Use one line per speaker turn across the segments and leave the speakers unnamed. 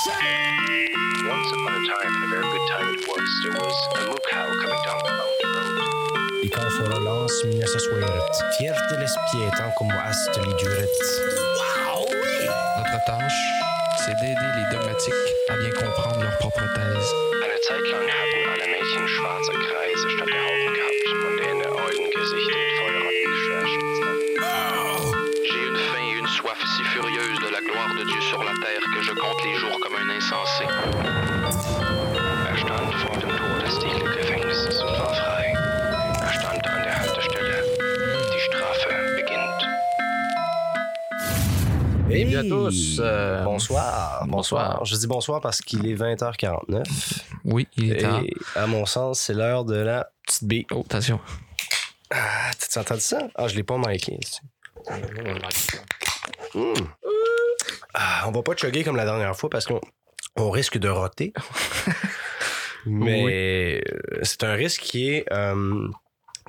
Once upon a time, and a very good time it was, there was a moo cow coming down the mountain road.
Pietan como.
Notre tâche, c'est d'aider les dogmatiques à bien comprendre leur propre thèse.
Eine Zeit lang hatten alle Mädchen schwarze Kreise statt der Augen gehabt und ihre Augen Gesichter mit Feuerrotten geschwärzt. J'ai une faim et une soif si furieuse de la gloire de Dieu sur la terre que je compte les jours comme insensé. Er stand vor dem Tor des Diegle-Gefängnisses und war frei. Er stand an der Haltestelle. Die Strafe beginnt.
Hey,
Salut à tous, euh,
bonsoir.
bonsoir.
Je dis bonsoir parce qu'il est 20h49.
Oui, il est.
Et à mon sens, c'est l'heure de la petite B.
Oh, attention.
Ah, tu entendu ça? Ah, je l'ai pas marqué. Hmm. Ah, on va pas chugger comme la dernière fois parce qu'on on risque de roter. Mais euh, c'est un risque qui est, euh,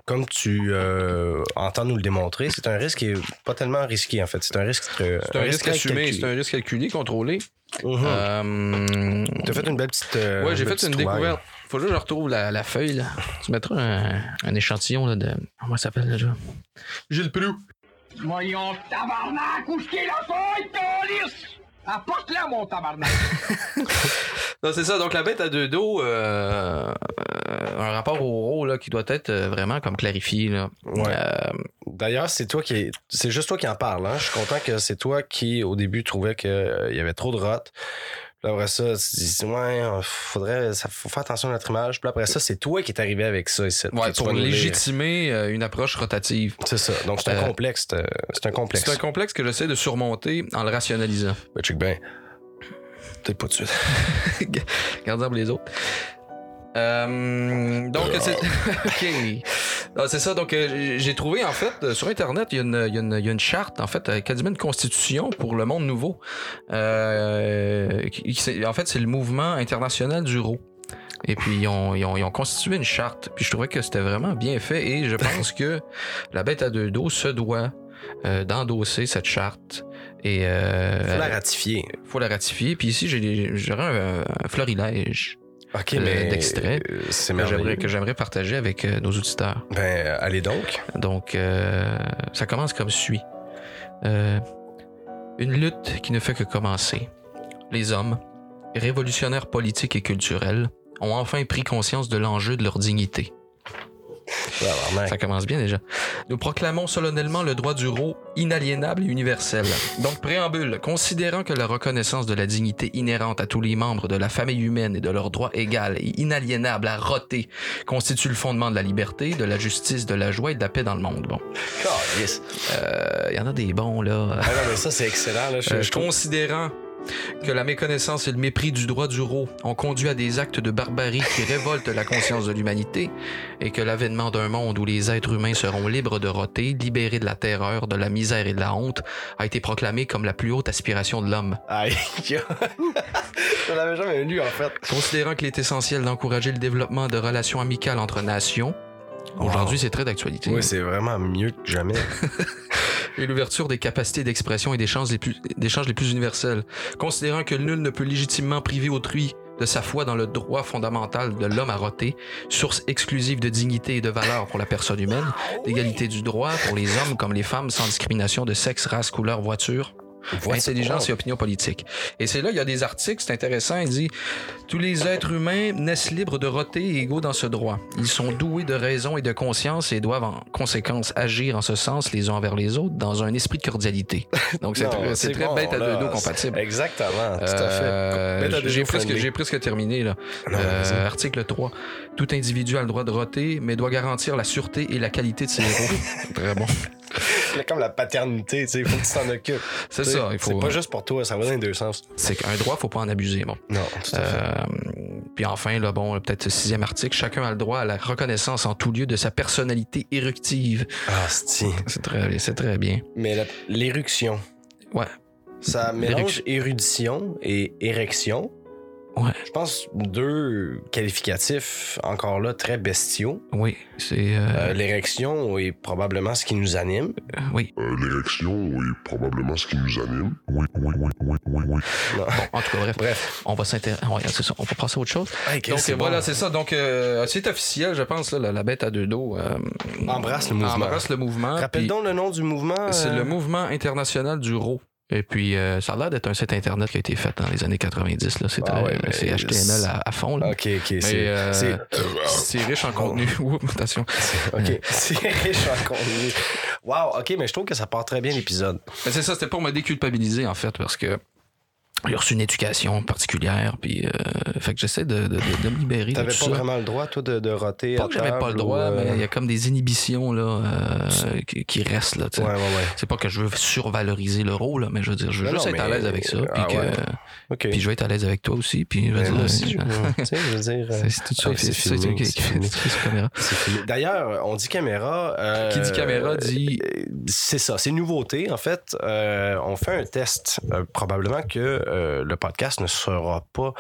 comme tu euh, entends nous le démontrer, c'est un risque qui est pas tellement risqué en fait. C'est un risque. euh,
C'est un risque assumé, c'est un risque calculé, contrôlé.
Mhm.
Euh,
T'as fait une belle petite. euh,
ouais, j'ai fait une découverte. Faut juste que je retrouve la, la feuille. Là. Tu mettras un, un échantillon là, de. Comment ça s'appelle déjà? Gilles Prou.
Voyons, tabarnak, où est la feuille? Apporte-la, mon tabarnak!
Non, c'est ça. Donc, la bête à deux dos, euh, euh, un rapport au rôle là, qui doit être euh, vraiment comme clarifié. Là.
Ouais.
Euh,
D'ailleurs, c'est toi qui est- c'est juste toi qui en parle. Hein? Je suis content que c'est toi qui au début trouvais qu'il y avait trop de rot. Puis après ça, tu dis ouais, euh, faudrait, ça faut faire attention à notre image. Puis après ça, c'est toi qui est arrivé avec ça ici.
ouais, pour légitimer euh, une approche rotative.
C'est ça. Donc c'est un
Euh,
complexe. C'est un complexe.
C'est un complexe que j'essaie de surmonter en le rationalisant.
Ben, check bien. Peut-être pas tout de suite.
Gardez pour les autres. Euh, donc, c'est. Non, c'est ça. Donc, euh, j'ai- trouvé, en fait, euh, sur Internet, il y, a une- y y a charte, en fait, quasiment une constitution pour le monde nouveau. Euh, qui- qui- c'est- en fait, c'est le mouvement international du RO. Et puis, ils ont, ils, ont, ils ont constitué une charte. Puis, je trouvais que c'était vraiment bien fait. Et je pense que la bête à deux dos se doit d'endosser cette charte. Et. Euh,
Faut la ratifier.
faut la ratifier. Puis ici, j'ai j'aurais un, un florilège
Ok,
Euh,
euh,
que j'aimerais partager avec euh, nos auditeurs.
Ben, allez donc.
Donc, ça commence comme suit. Une lutte qui ne fait que commencer. Les hommes, révolutionnaires politiques et culturels, ont enfin pris conscience de l'enjeu de leur dignité. Ça commence bien déjà. Nous proclamons solennellement le droit du rot inaliénable et universel. Donc, préambule, considérant que la reconnaissance de la dignité inhérente à tous les membres de la famille humaine et de leur droit égal et inaliénable à roter constitue le fondement de la liberté, de la justice, de la joie et de la paix dans le monde. Bon,
Yes.
Euh, il y en a des bons, là.
Ah non, mais ça, c'est excellent. Là. Je,
Euh,
je
considérant que la méconnaissance et le mépris du droit du rot ont conduit à des actes de barbarie qui révoltent la conscience de l'humanité, et que l'avènement d'un monde où les êtres humains seront libres de roter, libérés de la terreur, de la misère et de la honte, a été proclamé comme la plus haute aspiration de l'homme.
Aïe. je l'avais jamais lu, en fait.
Considérant qu'il est essentiel d'encourager le développement de relations amicales entre nations, aujourd'hui c'est très d'actualité,
Oui, c'est vraiment mieux que jamais.
et l'ouverture des capacités d'expression et d'échange les, plus, d'échanges les plus universels, considérant que nul ne peut légitimement priver autrui de sa foi dans le droit fondamental de l'homme à roter, source exclusive de dignité et de valeur pour la personne humaine, d'égalité du droit pour les hommes comme les femmes sans discrimination de sexe, race, couleur, voiture, intelligence et opinion politique. Et c'est là, il y a des articles, c'est intéressant, il dit Tous les êtres humains naissent libres de roter et égaux dans ce droit. Ils sont doués de raison et de conscience et doivent en conséquence agir en ce sens les uns envers les autres dans un esprit de cordialité. Donc c'est très, c'est très
bon,
bête à
là.
deux dos compatible.
Exactement, tout à fait.
Euh,
deux
j'ai presque,
friendly.
j'ai presque terminé là.
Non,
Euh, article 3. Tout individu a le droit de roter, mais doit garantir la sûreté et la qualité de ses héros. Très bon.
C'est comme la paternité, tu sais, il faut que tu t'en occupes.
C'est ça, il faut.
C'est pas juste pour toi, ça va dans les deux sens.
C'est qu'un droit, faut pas en abuser. Bon.
Non, tout à fait.
Euh, puis enfin, là, bon, peut-être sixième article, chacun a le droit à la reconnaissance en tout lieu de sa personnalité éruptive.
Ah, c'est
C'est très, c'est très bien.
Mais l'éruption,
Ouais.
ça mélange
L'éruction.
érudition et érection.
Ouais.
Je pense deux qualificatifs encore là très bestiaux.
Oui, c'est. euh,
Euh, L'érection est probablement ce qui nous anime.
oui.
Euh, L'érection est probablement ce qui nous anime. Oui, oui, oui, oui, oui, oui.
Non.
En tout cas, bref.
Bref.
On va s'intéresser. Ouais, c'est ça. On va passer à autre chose.
Hey,
Donc
c'est
euh,
bon?
voilà, c'est ça. Donc euh, c'est officiel, je pense, là, la, la bête à deux dos. euh,
Embrasse le mouvement.
Embrasse le mouvement.
Rappelle donc le nom du mouvement.
C'est
euh,
le mouvement international du RAW. Et puis, euh, ça a l'air d'être un site internet qui a été fait dans les années 90. Là. C'est,
Ah ouais,
c'est HTML à, à fond. Là.
Ok, ok.
Mais,
C'est.
euh,
c'est-
c'est riche en contenu. Oups, attention.
Ok. C'est riche en contenu. Wow, ok, mais je trouve que ça part très bien l'épisode.
Mais c'est ça, c'était pour me déculpabiliser, en fait, parce que j'ai reçu une éducation particulière, puis euh, fait que j'essaie de, de, de- de me libérer
T'avais pas
ça.
vraiment le droit, toi, de, de roter
Pas que j'avais pas le droit,
ou, euh,
mais il y a comme des inhibitions là, euh, qui, qui restent. Là, tu sais.
Ouais, ouais, ouais.
C'est pas que je veux survaloriser le rôle, là, mais je veux dire, je veux juste
non,
être à
mais-
l'aise avec ça. Puis,
Ah
que, puis je vais être à l'aise avec toi aussi. Puis je veux
Mais
dire,
aussi, je, veux
c'est tout ça,
ah,
c'est
c'est
c'est
c'est
caméra.
D'ailleurs, on dit caméra.
Qui dit caméra dit-
C'est ça, c'est une nouveauté. En fait, on fait un test. Probablement que euh, le podcast ne sera pas.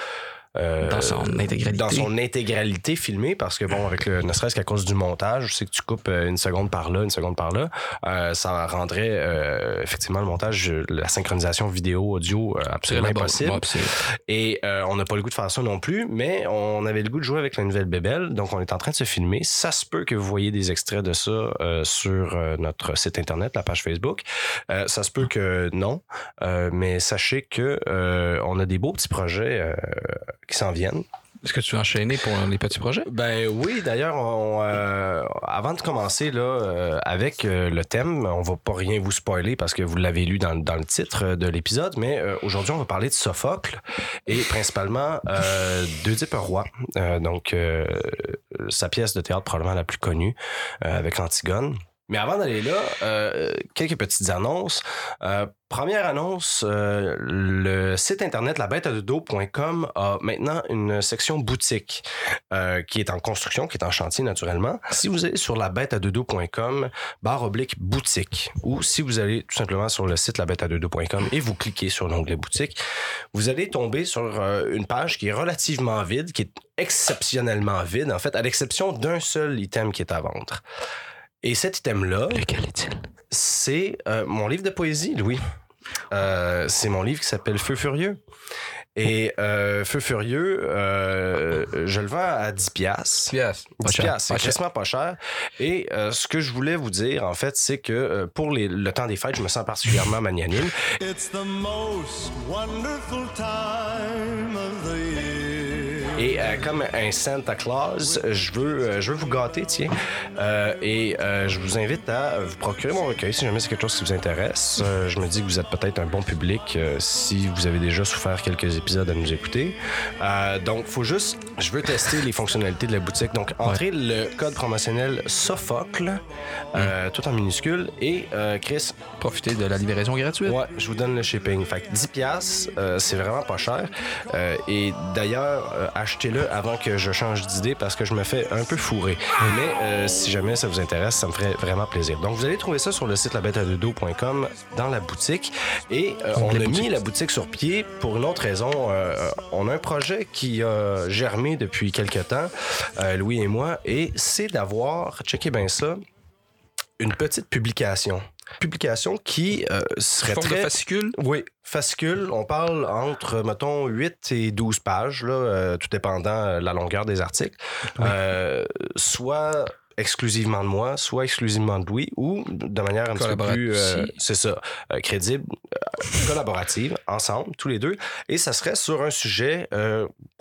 Euh,
Dans son intégralité.
Dans son intégralité filmé, parce que, bon, avec le, ne serait-ce qu'à cause du montage, je sais que tu coupes euh, une seconde par là, une seconde par là, euh, ça rendrait euh, effectivement le montage, la synchronisation vidéo, audio euh, absolument impossible. Et euh, on n'a pas le goût de faire ça non plus, mais on avait le goût de jouer avec la nouvelle bébelle, donc on est en train de se filmer. Ça se peut que vous voyez des extraits de ça euh, sur notre site internet, la page Facebook. Euh, ça se peut que non, euh, mais sachez que euh, on a des beaux petits projets euh, qui s'en viennent.
Est-ce que tu veux enchaîner pour les petits projets?
Ben oui, d'ailleurs, euh, avant de commencer là euh, avec euh, le thème, on va pas rien vous spoiler parce que vous l'avez lu dans, dans le titre de l'épisode, mais aujourd'hui on va parler de Sophocle et principalement d'Oedipe Roi, donc sa pièce de théâtre probablement la plus connue avec Antigone. Mais avant d'aller là, euh, quelques petites annonces. Euh, première annonce, euh, le site internet labêteadedos.com a maintenant une section boutique qui est en construction, qui est en chantier naturellement. Si vous allez sur labêteadedos.com, barre oblique boutique, ou si vous allez tout simplement sur le site labêteadedos.com et vous cliquez sur l'onglet boutique, vous allez tomber sur une page qui est relativement vide, qui est exceptionnellement vide, en fait, à l'exception d'un seul item qui est à vendre. Et cet item-là,
Lequel est-il?
c'est euh, mon livre de poésie, Louis. Euh, c'est mon livre qui s'appelle Feu furieux. Et euh, Feu furieux, euh, je le vends à 10 piastres.
Pièce.
10 piastres, c'est
Pas cher.
quasiment pas cher. Et euh, ce que je voulais vous dire, en fait, c'est que euh, pour les- le temps des fêtes, je me sens particulièrement magnanime.
It's the most wonderful time of the year.
Et euh, comme un Santa Claus, je veux, euh, je veux vous gâter, tiens. Euh, et je vous invite à vous procurer mon recueil si jamais c'est quelque chose qui vous intéresse. Je me dis que vous êtes peut-être un bon public si vous avez déjà souffert quelques épisodes à nous écouter. Donc, faut juste, je veux tester les fonctionnalités de la boutique. Donc, entrez le code promotionnel Sophocle, euh, tout en minuscule. Et euh, Chris,
Profitez de la livraison gratuite.
Ouais, je vous donne le shipping. Fait que 10 piastres, euh, c'est vraiment pas cher. Et d'ailleurs, achetez-le avant que je change d'idée parce que je me fais un peu fourrer. Mais euh, si jamais ça vous intéresse, ça me ferait vraiment plaisir. Donc, vous allez trouver ça sur le site labêteadedos.com dans la boutique. Et euh, on a mis
boutique.
la boutique sur pied pour une autre raison. Euh, on a un projet qui a germé depuis quelques temps, Louis et moi, et c'est d'avoir, checkez bien ça, une petite publication. Publication qui euh, serait
Forme
très...
de fascicule?
Oui, fascicule. On parle entre, mettons, 8 et 12 pages, là, euh, tout dépendant euh, la longueur des articles. Euh, soit exclusivement de moi, soit exclusivement de Louis, ou de manière un petit peu plus, euh, c'est ça, euh, crédible, euh, collaborative, ensemble, tous les deux. Et ça serait sur un sujet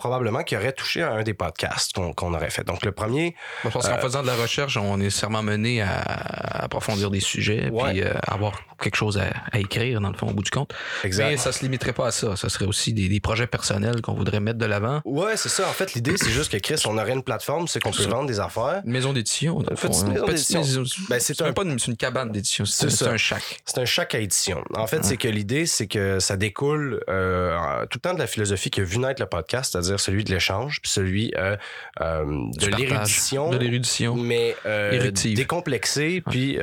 probablement qui aurait touché à un des podcasts qu'on aurait fait. Donc le premier,
Bon, Parce qu'en faisant de la recherche, on est nécessairement mené à, à approfondir des sujets,
Ouais.
puis euh, avoir quelque chose à, à écrire, dans le fond, au bout du compte.
exact.
Mais ça se limiterait pas à ça. Ça serait aussi des, des projets personnels qu'on voudrait mettre de l'avant.
Ouais, c'est ça. En fait, l'idée, c'est juste que Chris, on aurait une plateforme, c'est qu'on peut vendre des affaires.
Une maison d'édition.
Petite
fond, hein.
maison d'édition. Ben, c'est un-
pas une, une cabane d'édition, c'est un chac.
C'est un chaque à édition. En fait, c'est que l'idée, c'est que ça découle euh, tout le temps de la philosophie qui a vu naître le podcast, c'est-à-dire c'est-à-dire celui de l'échange, puis celui euh, euh, de l'érudition.
De l'érudition.
mais euh, décomplexé. Puis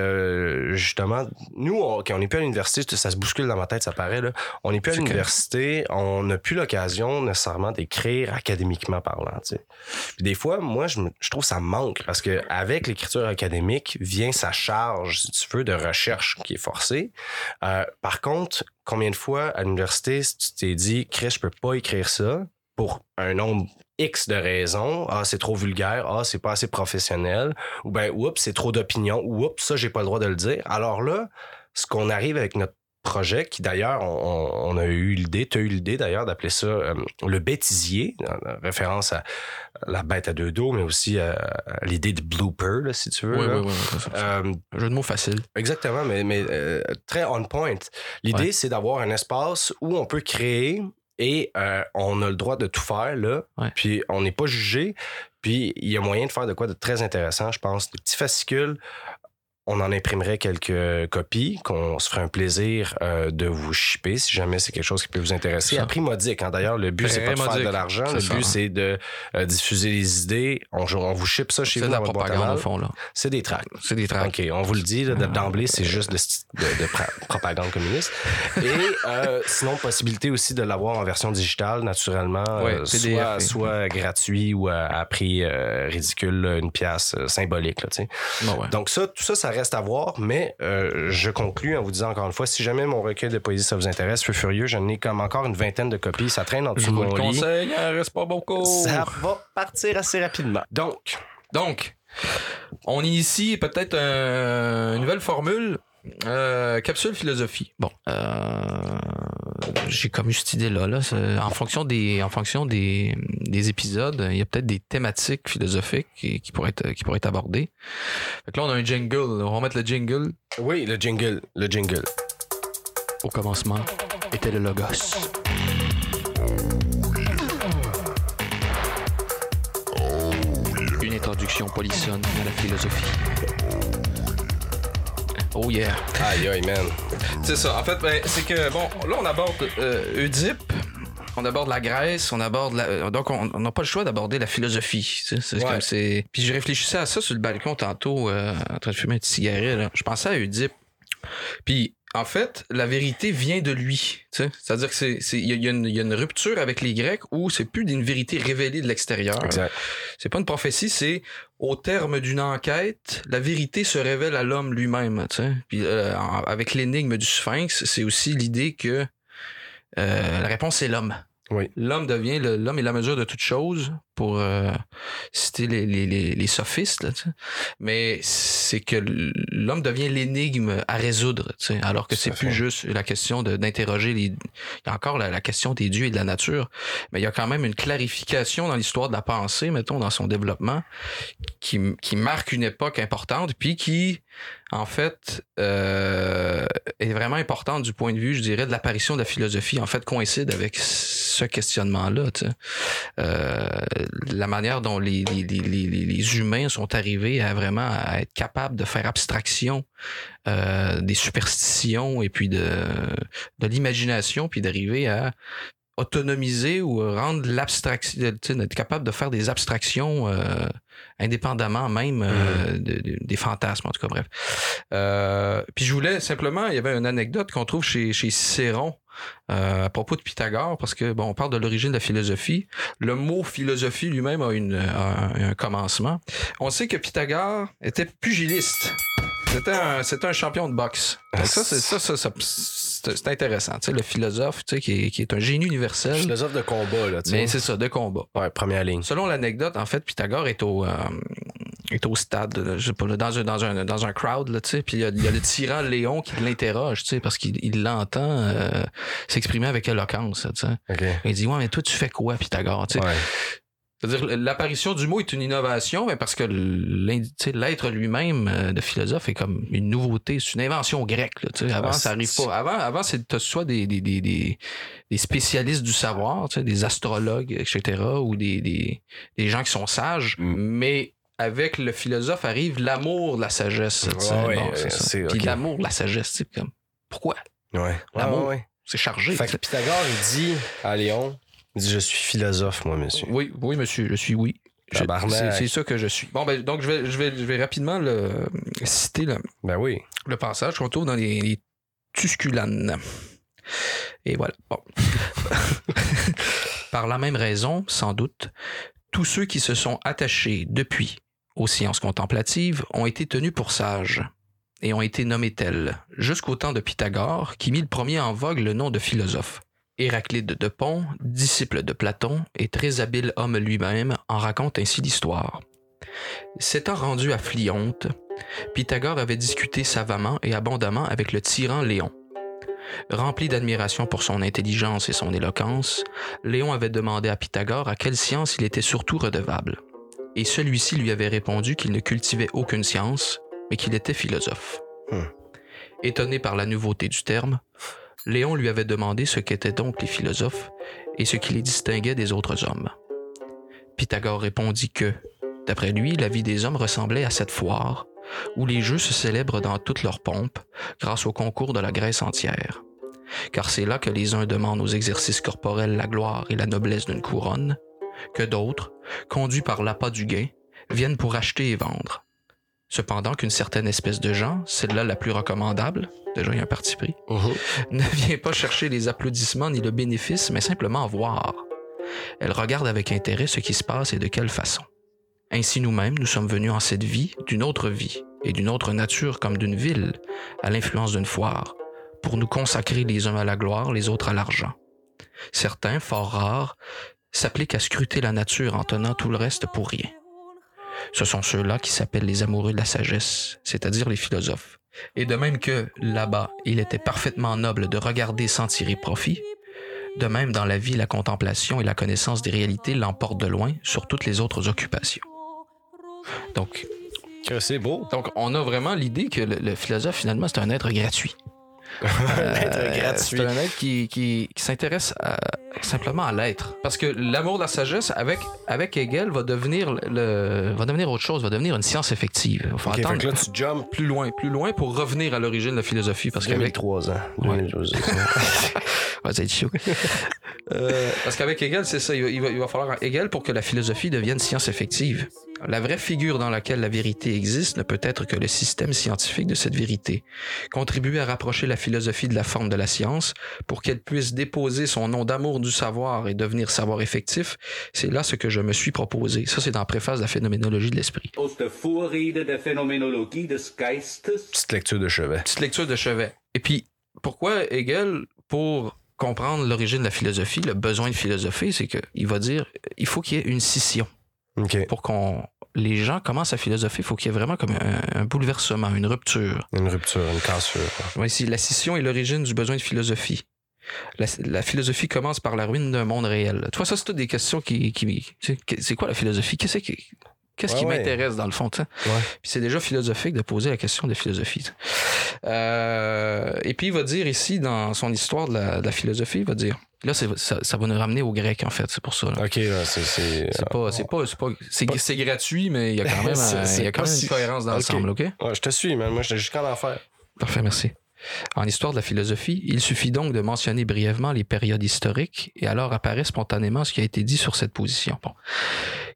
justement, nous, on, quand on n'est plus à l'université, ça se bouscule dans ma tête, ça paraît. Là. On n'est plus à l'université, on n'a plus l'occasion nécessairement d'écrire académiquement parlant. tu sais. Puis des fois, moi, je, me- je trouve que ça manque parce que avec l'écriture académique vient sa charge, si tu veux, de recherche qui est forcée. Par contre, combien de fois à l'université, si tu t'es dit, Chris, je peux pas écrire ça pour un nombre X de raisons. Ah, c'est trop vulgaire. Ah, c'est pas assez professionnel. Ou ben, oups, c'est trop d'opinion. Ou oups, ça, j'ai pas le droit de le dire. Alors là, ce qu'on arrive avec notre projet, qui d'ailleurs, on, a eu l'idée, tu as eu l'idée d'ailleurs d'appeler ça euh, le bêtisier, en référence à la bête à deux dos, mais aussi à, à l'idée de blooper, là, si tu veux.
Oui,
là.
oui, oui. c'est ça.
Euh,
Un jeu de mots facile.
Exactement, mais, mais euh, très on point. L'idée,
Ouais.
c'est d'avoir un espace où on peut créer et euh, on a le droit de tout faire, là.
Ouais.
Puis on n'est pas jugé. Puis il y a moyen de faire de quoi de très intéressant, je pense. Des petits fascicules. On en imprimerait quelques copies, qu'on se ferait un plaisir euh, de vous shipper si jamais c'est quelque chose qui peut vous intéresser. À prix modique, hein. d'ailleurs, le but, c'est pas de faire
modique.
de l'argent.
C'est
Le
ça,
but,
hein.
c'est de euh, diffuser les idées. On, on vous ship ça chez
C'est
vous
de la propagande, au fond, là.
C'est des tracts.
C'est des tracts.
OK, on vous le dit, d'emblée, c'est juste de, de- de propagande communiste. Et euh, sinon, possibilité aussi de l'avoir en version digitale, naturellement,
Ouais,
euh, soit, soit gratuit ou à, à prix euh, ridicule, une pièce euh, symbolique. Là, tu sais.
Bon, ouais.
Donc ça, tout ça, ça reste à voir, mais euh, je conclus en vous disant encore une fois, si jamais mon recueil de poésie, ça vous intéresse, Feu Furieux, j'en ai comme encore une vingtaine de copies, ça traîne en dessous de mon lit.
conseille, il en reste pas beaucoup.
Ça va partir assez rapidement. Donc,
Donc, on initie peut-être un- une nouvelle formule. Euh, capsule philosophie. Bon, euh, j'ai comme eu cette idée-là. Là, en fonction des, en fonction des, des épisodes, il y a peut-être des thématiques philosophiques qui, qui pourraient être, qui pourraient être abordées. Fait que là, on a un jingle. On va mettre le jingle.
oui, le jingle, le jingle.
Au commencement était le logos. Une introduction polissonne à la philosophie. Oh yeah.
Aïe, aïe, man.
C'est ça. En fait, ben, c'est que, bon, là, on aborde euh, Oedipe, on aborde la Grèce, on aborde la... euh, Donc, on n'a pas le choix d'aborder la philosophie. tu sais, C'est
Ouais.
comme c'est... Puis je réfléchissais à ça sur le balcon tantôt, euh, en train de fumer un petit cigarette. là. Je pensais à Oedipe. Puis, en fait, la vérité vient de lui. C'est-à-dire que c'est, il y, a- y une- il y a une rupture avec les Grecs où c'est plus d'une vérité révélée de l'extérieur. C'est pas une prophétie, c'est au terme d'une enquête, la vérité se révèle à l'homme lui-même. Puis euh, avec l'énigme du Sphinx, c'est aussi l'idée que euh, la réponse est l'homme.
Oui.
L'homme devient l'homme est la mesure de toute chose pour euh, citer les, les, les, les sophistes. là. Mais c'est que l'homme devient l'énigme à résoudre, alors que c'est plus juste la question d'interroger les. Il y a encore la, la question des dieux et de la nature, mais il y a quand même une clarification dans l'histoire de la pensée, mettons, dans son développement, qui, qui marque une époque importante, puis qui, en fait, euh, est vraiment importante du point de vue, je dirais, de l'apparition de la philosophie, en fait, coïncide avec ce questionnement-là. Euh, la manière dont les, les, les, les, les humains sont arrivés à vraiment à être capables de faire abstraction euh, des superstitions et puis de, de l'imagination, puis d'arriver à autonomiser ou rendre l'abstraction, d'être capable de faire des abstractions euh, indépendamment même euh, de- de- des fantasmes, en tout cas, bref. Euh, puis je voulais simplement, il y avait une anecdote qu'on trouve chez, chez Cicéron euh, à propos de Pythagore, parce que, bon, on parle de l'origine de la philosophie. Le mot philosophie lui-même a, une, a un, commencement. On sait que Pythagore était pugiliste. C'était un, c'était un champion de boxe. Donc ça, c'est ça, ça, ça- c'est intéressant. Tu sais, le philosophe, tu sais, qui est, qui est un génie universel.
Philosophe de combat, là, tu
Mais c'est ça, de combat.
Ouais, première ligne.
Selon l'anecdote, en fait, Pythagore est au, euh, est au stade, là, je sais pas, là, dans, un, dans, un, dans un crowd, là, tu sais, puis il y, y a le tyran Léon qui l'interroge, tu sais, parce qu'il il l'entend euh, s'exprimer avec éloquence, tu sais.
OK.
Il dit, ouais, mais toi, tu fais quoi, Pythagore, tu sais?
Ouais.
C'est-à-dire, l'apparition du mot est une innovation, mais parce que l'être lui-même euh, de philosophe est comme une nouveauté, c'est une invention grecque. Là, tu sais. avant,
Ah,
ça arrive pas. Avant, avant c'est soit des, des, des, des, spécialistes du savoir, tu sais, des astrologues, etc., ou des, des, des gens qui sont sages,
Mm.
mais avec le philosophe arrive l'amour de la sagesse.
Ouais,
Bon, c'est ça.
c'est-
Puis l'amour de la sagesse, sais, comme pourquoi?
Ouais.
L'amour.
Ouais.
C'est chargé.
Fait que. Pythagore, il dit à Léon, Il dit Je suis philosophe, moi, monsieur.
Oui, oui, monsieur, je suis oui. C'est c'est ça que je suis. Bon, ben, donc, je vais, je vais, je vais rapidement le, citer le,
Ben oui.
le passage qu'on trouve dans les, les Tusculanes. Et voilà. Bon. Par la même raison, sans doute, tous ceux qui se sont attachés depuis aux sciences contemplatives ont été tenus pour sages et ont été nommés tels, jusqu'au temps de Pythagore, qui mit le premier en vogue le nom de philosophe. Héraclide de Pont, disciple de Platon et très habile homme lui-même, en raconte ainsi l'histoire. S'étant rendu à Phlyonte, Pythagore avait discuté savamment et abondamment avec le tyran Léon. Rempli d'admiration pour son intelligence et son éloquence, Léon avait demandé à Pythagore à quelle science il était surtout redevable. Et celui-ci lui avait répondu qu'il ne cultivait aucune science, mais qu'il était philosophe.
Hmm.
Étonné par la nouveauté du terme, Léon lui avait demandé ce qu'étaient donc les philosophes et ce qui les distinguait des autres hommes. Pythagore répondit que, d'après lui, la vie des hommes ressemblait à cette foire, où les jeux se célèbrent dans toute leur pompe grâce au concours de la Grèce entière. Car c'est là que les uns demandent aux exercices corporels la gloire et la noblesse d'une couronne, que d'autres, conduits par l'appât du gain, viennent pour acheter et vendre. Cependant qu'une certaine espèce de gens, celle-là la plus recommandable, déjà il y a un parti pris,
Mhm.
ne vient pas chercher les applaudissements ni le bénéfice, mais simplement voir. Elle regarde avec intérêt ce qui se passe et de quelle façon. Ainsi nous-mêmes, nous sommes venus en cette vie d'une autre vie et d'une autre nature comme d'une ville, à l'influence d'une foire, pour nous consacrer les uns à la gloire, les autres à l'argent. Certains, fort rares, s'appliquent à scruter la nature en tenant tout le reste pour rien. Ce sont ceux-là qui s'appellent les amoureux de la sagesse, c'est-à-dire les philosophes. Et de même que, là-bas, il était parfaitement noble de regarder sans tirer profit, de même dans la vie, la contemplation et la connaissance des réalités l'emportent de loin sur toutes les autres occupations. Donc,
C'est beau.
donc on a vraiment l'idée que le, le philosophe, finalement, c'est un être gratuit. Euh,
gratuit.
C'est un être qui, qui, qui s'intéresse simplement à l'être. Parce que l'amour de la sagesse, avec, avec Hegel, va devenir, le, va devenir autre chose, va devenir une science effective. Il faut
Ok, fait
attendre
que là, tu jumps
plus loin, plus loin pour revenir à l'origine de la philosophie. Parce qu'avec
2003 ans.
Ouais.
2012.
Ouais, chaud. Euh, parce qu'avec Hegel, c'est ça. Il va- il va falloir Hegel pour que la philosophie devienne science effective. La vraie figure dans laquelle la vérité existe ne peut être que le système scientifique de cette vérité. Contribuer à rapprocher la philosophie de la forme de la science pour qu'elle puisse déposer son nom d'amour du savoir et devenir savoir effectif, c'est là ce que je me suis proposé. Ça, c'est dans la préface de la phénoménologie de l'esprit.
Petite lecture de chevet.
Petite lecture de chevet. Et puis, pourquoi Hegel, pour comprendre l'origine de la philosophie, le besoin de philosopher, c'est qu'il va dire il faut qu'il y ait une scission. Pour qu'on les gens commencent à philosopher, il faut qu'il y ait vraiment comme un, un bouleversement, une rupture.
Une rupture, une cassure.
Ouais, c'est- la scission est l'origine du besoin de philosophie. La, la philosophie commence par la ruine d'un monde réel. Tu vois, ça, c'est toutes des questions qui. qui c'est quoi la philosophie? Qu'est-ce qui, qu'est-ce
Ouais,
qui
ouais.
m'intéresse dans le fond?
Ouais.
Puis c'est déjà philosophique de poser la question de philosophie. Euh, et puis il va dire ici, dans son histoire de la, de la philosophie, il va dire. Là, ça, ça va nous ramener au grec, en fait, c'est pour ça. là.
OK, là, c'est... C'est
C'est pas, c'est pas, c'est pas, c'est, c'est gratuit, mais il y a quand même, euh, il y a quand même une cohérence dans l'ensemble, ok?
Ouais, je te suis, man. Moi, j'étais jusqu'en enfer.
Parfait, merci. En histoire de la philosophie, il suffit donc de mentionner brièvement les périodes historiques et alors apparaît spontanément ce qui a été dit sur cette position. Bon.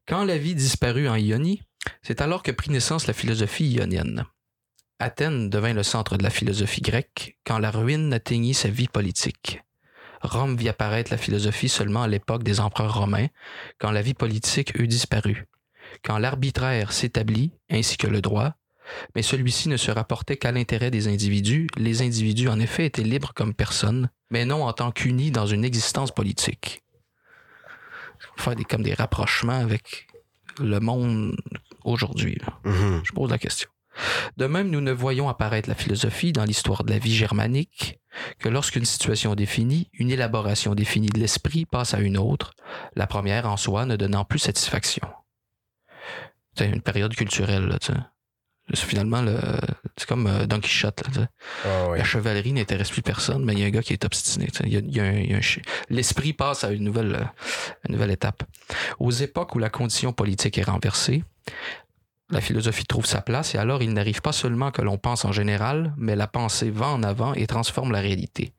Quand la vie disparut en Ionie, c'est alors que prit naissance la philosophie ionienne. Athènes devint le centre de la philosophie grecque quand la ruine atteignit sa vie politique. Rome vit apparaître la philosophie seulement à l'époque des empereurs romains, quand la vie politique eut disparu. Quand l'arbitraire s'établit, ainsi que le droit, mais celui-ci ne se rapportait qu'à l'intérêt des individus. Les individus, en effet, étaient libres comme personne, mais non en tant qu'unis dans une existence politique. Faire des, comme des rapprochements avec le monde aujourd'hui.
Mhm.
Je pose la question. De même, nous ne voyons apparaître la philosophie dans l'histoire de la vie germanique que lorsqu'une situation définie, une élaboration définie de l'esprit passe à une autre, la première en soi ne donnant plus satisfaction. C'est une période culturelle, là, tu Finalement, le- c'est comme euh, Don Quichotte. là.
Ah.
La chevalerie n'intéresse plus personne, mais il y a un gars qui est obstiné. tu sais. Il y a- il y a un- il y a un chi- L'esprit passe à une nouvelle, euh, une nouvelle étape. Aux époques où la condition politique est renversée, la philosophie trouve sa place et alors il n'arrive pas seulement que l'on pense en général, mais la pensée va en avant et transforme la réalité.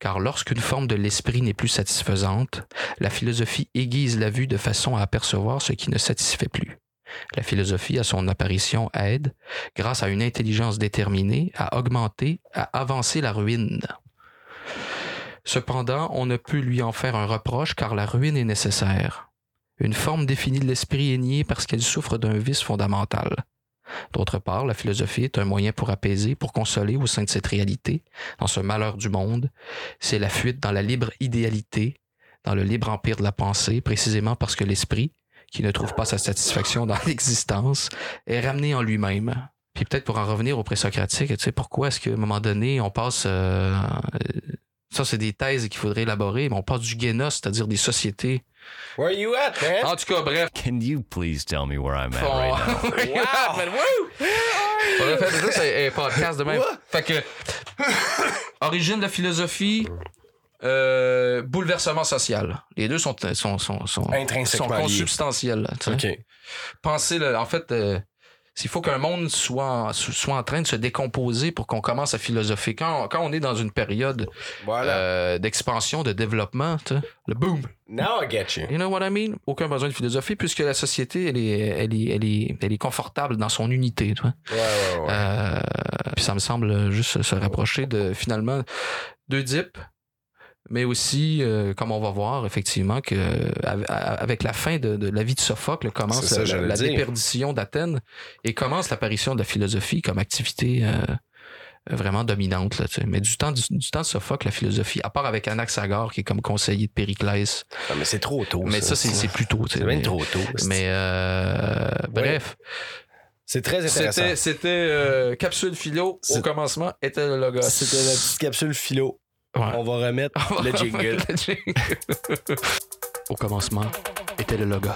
Car lorsqu'une forme de l'esprit n'est plus satisfaisante, la philosophie aiguise la vue de façon à apercevoir ce qui ne satisfait plus. La philosophie, à son apparition, aide, grâce à une intelligence déterminée, à augmenter, à avancer la ruine. Cependant, on ne peut lui en faire un reproche car la ruine est nécessaire. Une forme définie de l'esprit est niée parce qu'elle souffre d'un vice fondamental. D'autre part, la philosophie est un moyen pour apaiser, pour consoler au sein de cette réalité, dans ce malheur du monde. C'est la fuite dans la libre idéalité, dans le libre empire de la pensée, précisément parce que l'esprit, qui ne trouve pas sa satisfaction dans l'existence, est ramené en lui-même. Puis peut-être pour en revenir au présocratique, tu sais, pourquoi est-ce qu'à un moment donné, on passe... euh, ça, c'est des thèses qu'il faudrait élaborer, mais on passe du génos, c'est-à-dire des sociétés.
Where you at, man?
En tout cas, bref.
Can you please tell me where I'm at
on-
right now?
Wow! man, woo! On a fait juste un, un podcast de même. Fait que, origine de la philosophie, euh, bouleversement social. Les deux sont, sont, sont, sont, consubstantiels. là, tu sais.
OK.
Pensez, en fait, euh, il faut qu'un monde soit, en- soit en train de se décomposer pour qu'on commence à philosopher. Quand, quand on est dans une période
Voilà.
euh, d'expansion, de développement, le boom.
Now I get you.
You know what I mean? Aucun besoin de philosophie puisque la société, elle est, elle est, elle est, elle est confortable dans son unité. Tu vois?
Ouais, ouais, ouais.
Euh, puis ça me semble juste se rapprocher de finalement d'Oedipe, mais aussi, euh, comme on va voir, effectivement, que euh, av- avec la fin de, de la vie de Sophocle commence
ça,
la, déperdition d'Athènes et commence l'apparition de la philosophie comme activité euh, vraiment dominante. Là, tu sais. mais du temps, du, du temps de Sophocle, la philosophie, à part avec Anaxagore qui est comme conseiller de Périclès,
Non, mais c'est trop tôt.
mais ça, c'est c'est plus tôt. tu sais.
C'est
Mais-
trop tôt.
Mais euh, bref,
C'est très intéressant.
c'était euh, capsule philo au commencement était le logo.
C'était la petite capsule philo.
Ouais.
On va remettre le jingle.
Le jingle. au commencement était le logos.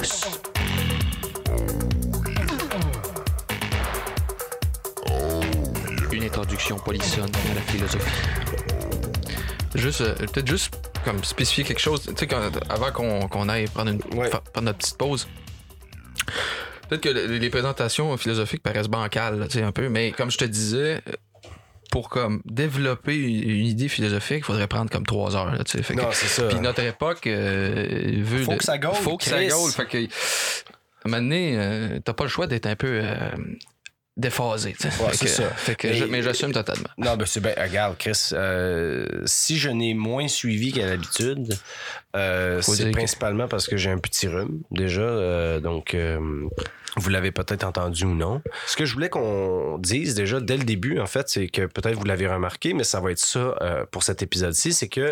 Une introduction polissonne à la philosophie. Juste, euh, peut-être juste comme spécifier quelque chose, tu sais, quand- avant qu'on qu'on aille prendre, une,
Ouais.
fa- prendre notre petite pause. Peut-être que les les présentations philosophiques paraissent bancales, là, tu sais, un peu, mais comme je te disais, pour comme développer une idée philosophique, il faudrait prendre comme trois heures, là. Fait que-
Non, c'est ça.
puis notre époque euh, veut.
Faut
de-
que ça gaule,
Faut que ça gaule. Fait que. À un moment donné, euh, t'as pas le choix d'être un peu euh, déphasé.
Ouais, c'est ça.
Fait que
Mais-
je- mais j'assume totalement.
Non, ben c'est bien. Regarde, Chris, euh, si je n'ai moins suivi qu'à l'habitude, euh, c'est
que-
principalement parce que j'ai un petit rhume, déjà. euh, donc, vous l'avez peut-être entendu ou non. Ce que je voulais qu'on dise déjà dès le début, en fait, c'est que peut-être vous l'avez remarqué, mais ça va être ça pour cet épisode-ci, c'est que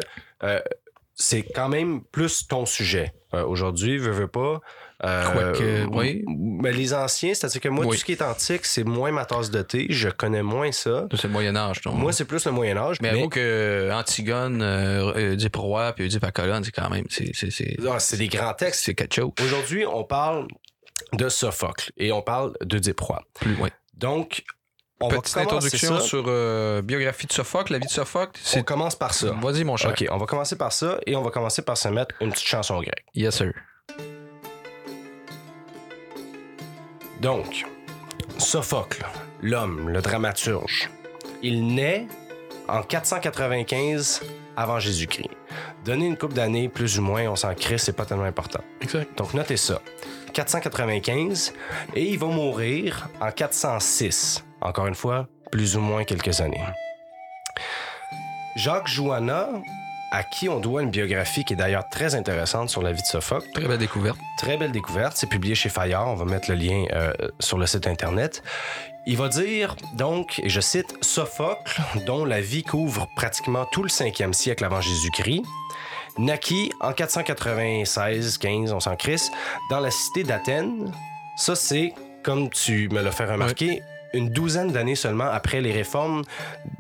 c'est quand même plus ton sujet. Aujourd'hui, veux, veux pas. Euh,
oui.
Mais les anciens, c'est-à-dire que moi,
Oui.
tout ce qui est antique, c'est moins ma tasse de thé. Je connais moins ça.
C'est le Moyen-Âge, donc.
Moi, c'est plus le Moyen Âge.
mais avoue que Antigone, euh, Oedipe roi, puis Oedipe à colonne, c'est quand même. C'est
Ah, c'est des grands textes.
c'est quelque chose.
Aujourd'hui, on parle de Sophocle et on parle d'Oedipe roi.
Plus loin.
Donc, on
Petite
va
introduction
ça.
sur euh, biographie de Sophocle, la vie de Sophocle.
On commence par ça.
Vas-y, mon cher.
OK, on va commencer par ça et on va commencer par se mettre une petite chanson grecque.
Yes, sir.
Donc, Sophocle, l'homme, le dramaturge, il naît en 495 avant Jésus-Christ. Donner une coupe d'années, plus ou moins, on s'en crée, c'est pas tellement important.
Exact.
Donc, notez ça. 495 et il va mourir en 406. Encore une fois, plus ou moins quelques années. Jacques Joanna, à qui on doit une biographie qui est d'ailleurs très intéressante sur la vie de Sophocle,
Très belle découverte.
Très belle découverte. C'est publié chez Fayard. On va mettre le lien euh, sur le site Internet. Il va dire, donc, et je cite, Sophocle, dont la vie couvre pratiquement tout le 5e siècle avant Jésus-Christ, naquit en 496-15, on s'en crisse, dans la cité d'Athènes. Ça, c'est, comme tu me l'as fait remarquer, une douzaine d'années seulement après les réformes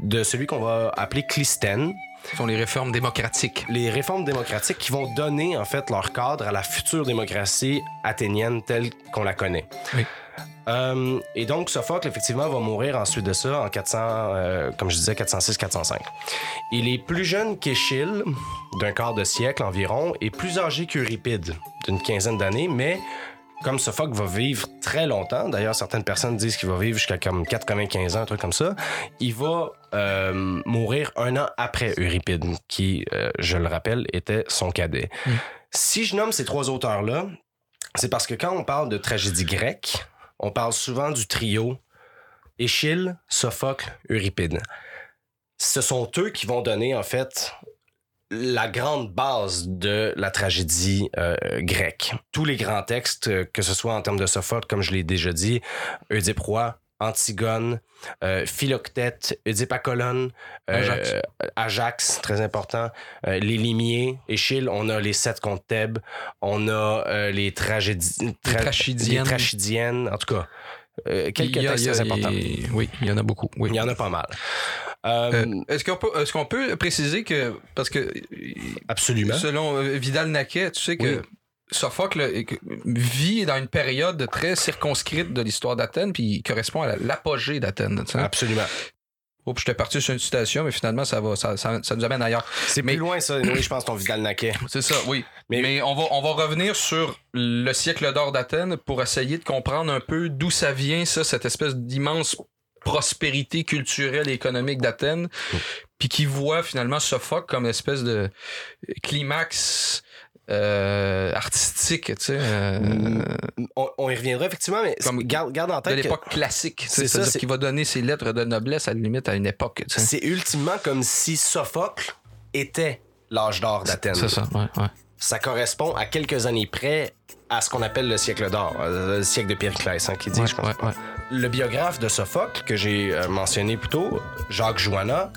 de celui qu'on va appeler Clisthène
Ce sont les réformes démocratiques.
les réformes démocratiques qui vont donner en fait leur cadre à la future démocratie athénienne telle qu'on la connaît.
Oui.
Euh, et donc Sophocle effectivement va mourir ensuite de ça en 400, euh, comme je disais 406-405. Il est plus jeune qu'Échille, d'un quart de siècle environ, et plus âgé qu'Euripide, d'une quinzaine d'années, mais comme Sophocle va vivre très longtemps, d'ailleurs certaines personnes disent qu'il va vivre jusqu'à comme 95 ans, un truc comme ça, il va euh, mourir un an après Euripide, qui, euh, je le rappelle, était son cadet.
Mm.
Si je nomme ces trois auteurs-là, c'est parce que quand on parle de tragédie grecque, on parle souvent du trio Échille, Sophocle, Euripide. Ce sont eux qui vont donner en fait la grande base de la tragédie euh, grecque. Tous les grands textes, euh, que ce soit en termes de Sophocle, comme je l'ai déjà dit, Oedipe Antigone, euh, Philoctète, Oedipe euh,
Ajax.
Ajax, très important, euh, les Limiers, Échille, on a les sept contre Thèbes, on a les tragédies, tra- les Trachidiennes, en tout cas, euh, quelques
a-
textes
a-
très importants.
Oui, il y en a beaucoup. Oui.
Il y en a pas mal. Euh,
Euh, est-ce qu'on peut, est-ce qu'on peut préciser que, parce que
absolument.
selon Vidal Naquet, tu sais que
Oui.
Sophocle vit dans une période très circonscrite de l'histoire d'Athènes, puis il correspond à la- l'apogée d'Athènes.
Absolument.
Oh, puis j'étais parti sur une citation, mais finalement, ça, va, ça, ça, ça nous amène ailleurs.
C'est
Mais-
plus loin, ça. Oui, je pense, ton Vidal Naquet.
C'est ça, oui.
Mais-
Mais, on, va, on va revenir sur le siècle d'or d'Athènes pour essayer de comprendre un peu d'où ça vient, ça, cette espèce d'immense prospérité culturelle et économique d'Athènes, puis qui voit finalement Sophocle comme espèce de climax euh, artistique, tu sais, euh.
On, on y reviendra effectivement, mais
Comme
garde, garde en
de
tête que
l'époque classique.
C'est ça, c'est-
qu'il va donner ses lettres de noblesse à la limite à une époque. tu sais.
c'est ultimement comme si Sophocle était l'âge d'or d'Athènes.
C'est ça, ouais, ouais.
Ça correspond à quelques années près à ce qu'on appelle le siècle d'or, euh, le siècle de Périclès, hein, qui dit,
Ouais,
je pense.
ouais, ouais.
Le biographe de Sophocle, que j'ai mentionné plus tôt, Jacques Joanna,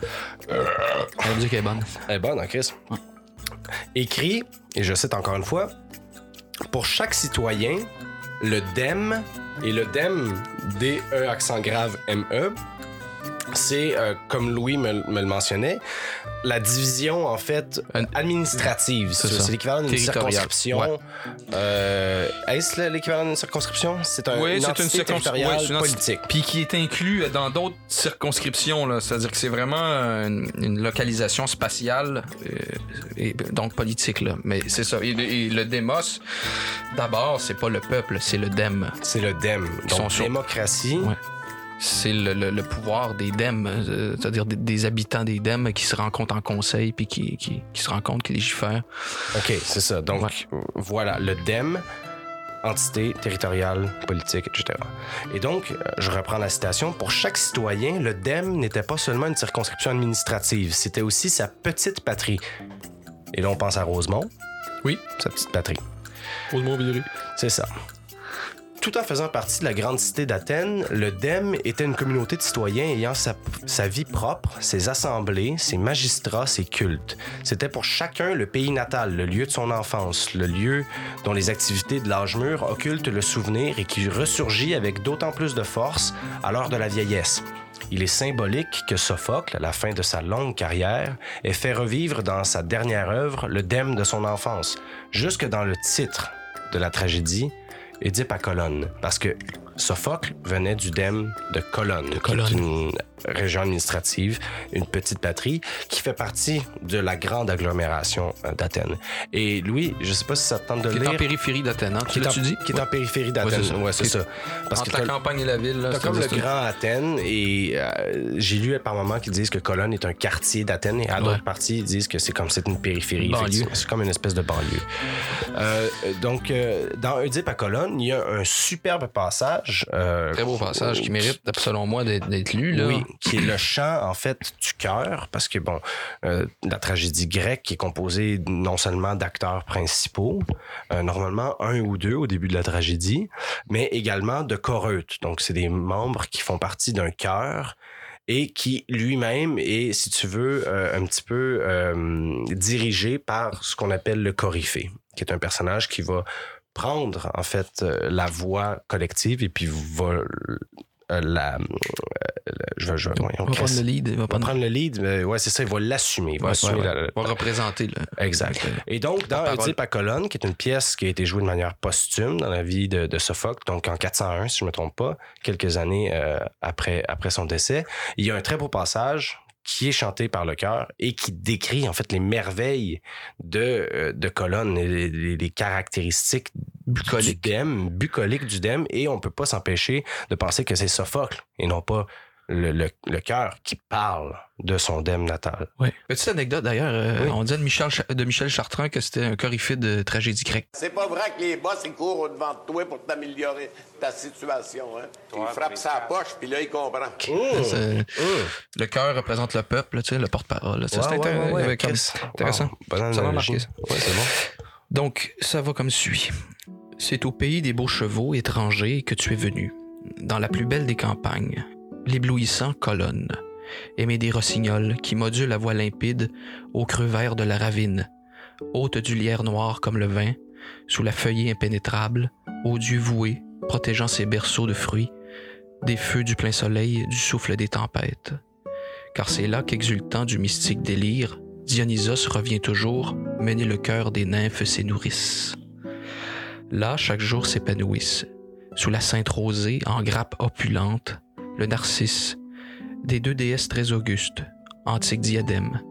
On va dire qu'elle est bonne.
est bonne, hein, Chris? Écrit, et je cite encore une fois, pour chaque citoyen, le DEM, et le DEM, D-E accent grave M-E, c'est, euh, comme Louis me, me le mentionnait, la division, en fait, administrative.
C'est
C'est
ça.
c'est l'équivalent d'une circonscription.
Ouais.
Euh, Est-ce le- l'équivalent d'une circonscription? C'est un,
Oui,
une
c'est une circonscription une entité-
politique.
Puis qui est inclus dans d'autres circonscriptions, là. c'est-à-dire que c'est vraiment une, une localisation spatiale euh, et donc politique. Là. Mais c'est ça. Et, et le démos, d'abord, c'est pas le peuple, c'est le dem.
C'est le DEM. Donc,
sur-
démocratie.
Ouais. C'est le, le- le pouvoir des dem, euh, c'est-à-dire des, des habitants des dem qui se rencontrent en conseil puis qui, qui, qui se rencontrent, qui légifèrent.
OK, c'est ça. Donc,
Ouais.
voilà, le DEM, entité territoriale, politique, etc. Et donc, euh, je reprends la citation. Pour chaque citoyen, le DEM n'était pas seulement une circonscription administrative, c'était aussi sa petite patrie. Et là, on pense à Rosemont.
Oui.
Sa petite patrie. C'est ça. Tout en faisant partie de la grande cité d'Athènes, le DEM était une communauté de citoyens ayant sa, vie propre, ses assemblées, ses magistrats, ses cultes. C'était pour chacun le pays natal, le lieu de son enfance, le lieu dont les activités de l'âge mûr occultent le souvenir et qui ressurgit avec d'autant plus de force à l'heure de la vieillesse. Il est symbolique que Sophocle, à la fin de sa longue carrière, ait fait revivre dans sa dernière œuvre le DEM de son enfance, jusque dans le titre de la tragédie, Édipe à Colonne, parce que Sophocle venait du dème de Colonne,
Colonne.
une région administrative, une petite patrie qui fait partie de la grande agglomération euh, d'Athènes. Et Louis, je sais pas si ça te tente de
Qui
le
est en
lire.
périphérie d'Athènes, hein?
qui est, en,
l'as-tu dit?
qui est en périphérie d'Athènes.
Ouais, c'est ça.
Ouais, c'est ça. Parce
Entre
que
la campagne et la ville. là,
T'as comme le grand Athènes et euh, j'ai lu par moments qu'ils disent que Colonne est un quartier d'Athènes et à
Ouais.
d'autres parties ils disent que c'est comme c'est une périphérie. C'est comme une espèce de banlieue. Euh, donc euh, dans Oedipe à Colonne, il y a un superbe passage.
Très beau passage qui mérite, selon moi, d'être d'être lu. Là.
oui, qui est le chant, en fait, du cœur, parce que, bon, euh, la tragédie grecque est composée non seulement d'acteurs principaux, euh, normalement un ou deux au début de la tragédie, mais également de choreutes. Donc, c'est des membres qui font partie d'un chœur et qui lui-même est, si tu veux, euh, un petit peu dirigé par ce qu'on appelle le coryphée, qui est un personnage qui va prendre, en fait, la voix collective et puis va euh, la, euh, la- je vais, je voyons,
va prendre le lead. Il va prendre
prendre le lead, mais ouais, c'est ça, il va l'assumer. Il va
Ouais,
assumer
ouais,
la-
va représenter. Là.
Exact. Et donc, dans. Oedipe à Colonne, qui est une pièce qui a été jouée de manière posthume dans la vie de, de Sophocle, donc en 401, si je ne me trompe pas, quelques années euh, après, après son décès, il y a un très beau passage qui est chanté par le chœur et qui décrit en fait les merveilles de, euh, de colonne les, les- les caractéristiques
Bucolique.
du dème, bucolique du dème, et on peut pas s'empêcher de penser que c'est Sophocle et non pas le, le, le chœur qui parle de son dème natal.
Ouais. Petite anecdote d'ailleurs, euh,
Oui.
on disait de Michel, de Michel Chartrand que c'était un coryphée de tragédie grecque.
C'est pas vrai que les boss, ils courent au-devant de toi pour t'améliorer ta situation, hein? Il frappe sa poche, puis là, il comprend.
C'est- Le cœur représente le peuple, tu sais, le porte-parole. Ça, c'est
Ouais, ouais, ouais, ouais,
intéressant.
Wow,
Ça m'a
analogie.
marqué, ça.
Ouais, c'est bon.
Donc, ça va comme suit. C'est au pays des beaux chevaux étrangers que tu es venu, dans la plus belle des campagnes, l'éblouissant colonne, aimé des rossignols qui module la voix limpide au creux vert de la ravine, haute du lierre noir comme le vin, sous la feuillée impénétrable, aux dieux voués, protégeant ses berceaux de fruits, des feux du plein soleil, du souffle des tempêtes. Car c'est là qu'exultant du mystique délire, Dionysos revient toujours mener le cœur des nymphes ses nourrices. Là, chaque jour s'épanouissent, sous la sainte rosée en grappe opulente, le narcisse, des deux déesses très augustes, antique diadème,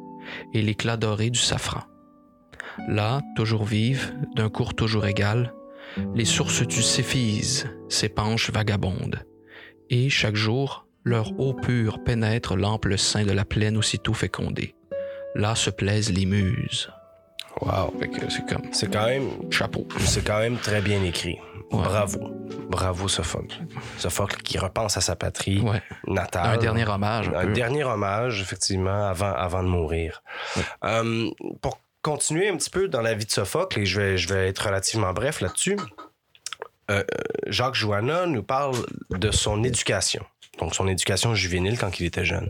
et l'éclat doré du safran. Là, toujours vives, d'un cours toujours égal, les sources du Céphise s'épanchent vagabondes, et chaque jour, leur eau pure pénètre l'ample sein de la plaine aussitôt fécondée. Là se plaisent les muses.
Wow.
C'est comme
C'est quand même
chapeau.
C'est quand même très bien écrit.
Ouais.
Bravo. Bravo, Sophocle. Sophocle qui repense à sa patrie
Ouais.
natale.
Un dernier hommage. Un
Un dernier hommage, effectivement, avant, avant de mourir. Euh, pour continuer un petit peu dans la vie de Sophocle, et je vais, je vais être relativement bref là-dessus, euh, Jacques Joanna nous parle de son éducation. Donc, son éducation juvénile quand il était jeune.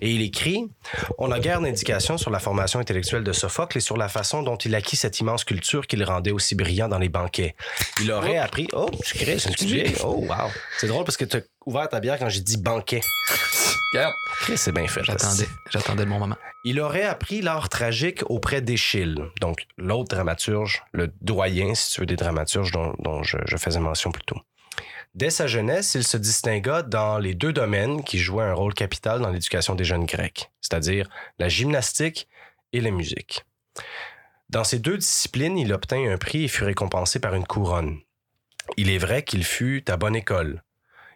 Et il écrit On a guère d'indications sur la formation intellectuelle de Sophocle et sur la façon dont il acquit cette immense culture qui le rendait aussi brillant dans les banquets. Il aurait appris. Oh, tu crées, c'est une petite vieille. Oh, wow. C'est drôle parce que tu as ouvert ta bière quand j'ai dit banquet.
Regarde.
Chris, c'est bien fait.
J'attendais. J'attendais le bon moment.
Il aurait appris l'art tragique auprès d'Échille, donc l'autre dramaturge, le doyen, si tu veux, des dramaturges dont, dont je, je faisais mention plus tôt. Dès sa jeunesse, il se distingua dans les deux domaines qui jouaient un rôle capital dans l'éducation des jeunes Grecs, c'est-à-dire la gymnastique et la musique. Dans ces deux disciplines, il obtint un prix et fut récompensé par une couronne. Il est vrai qu'il fut à bonne école.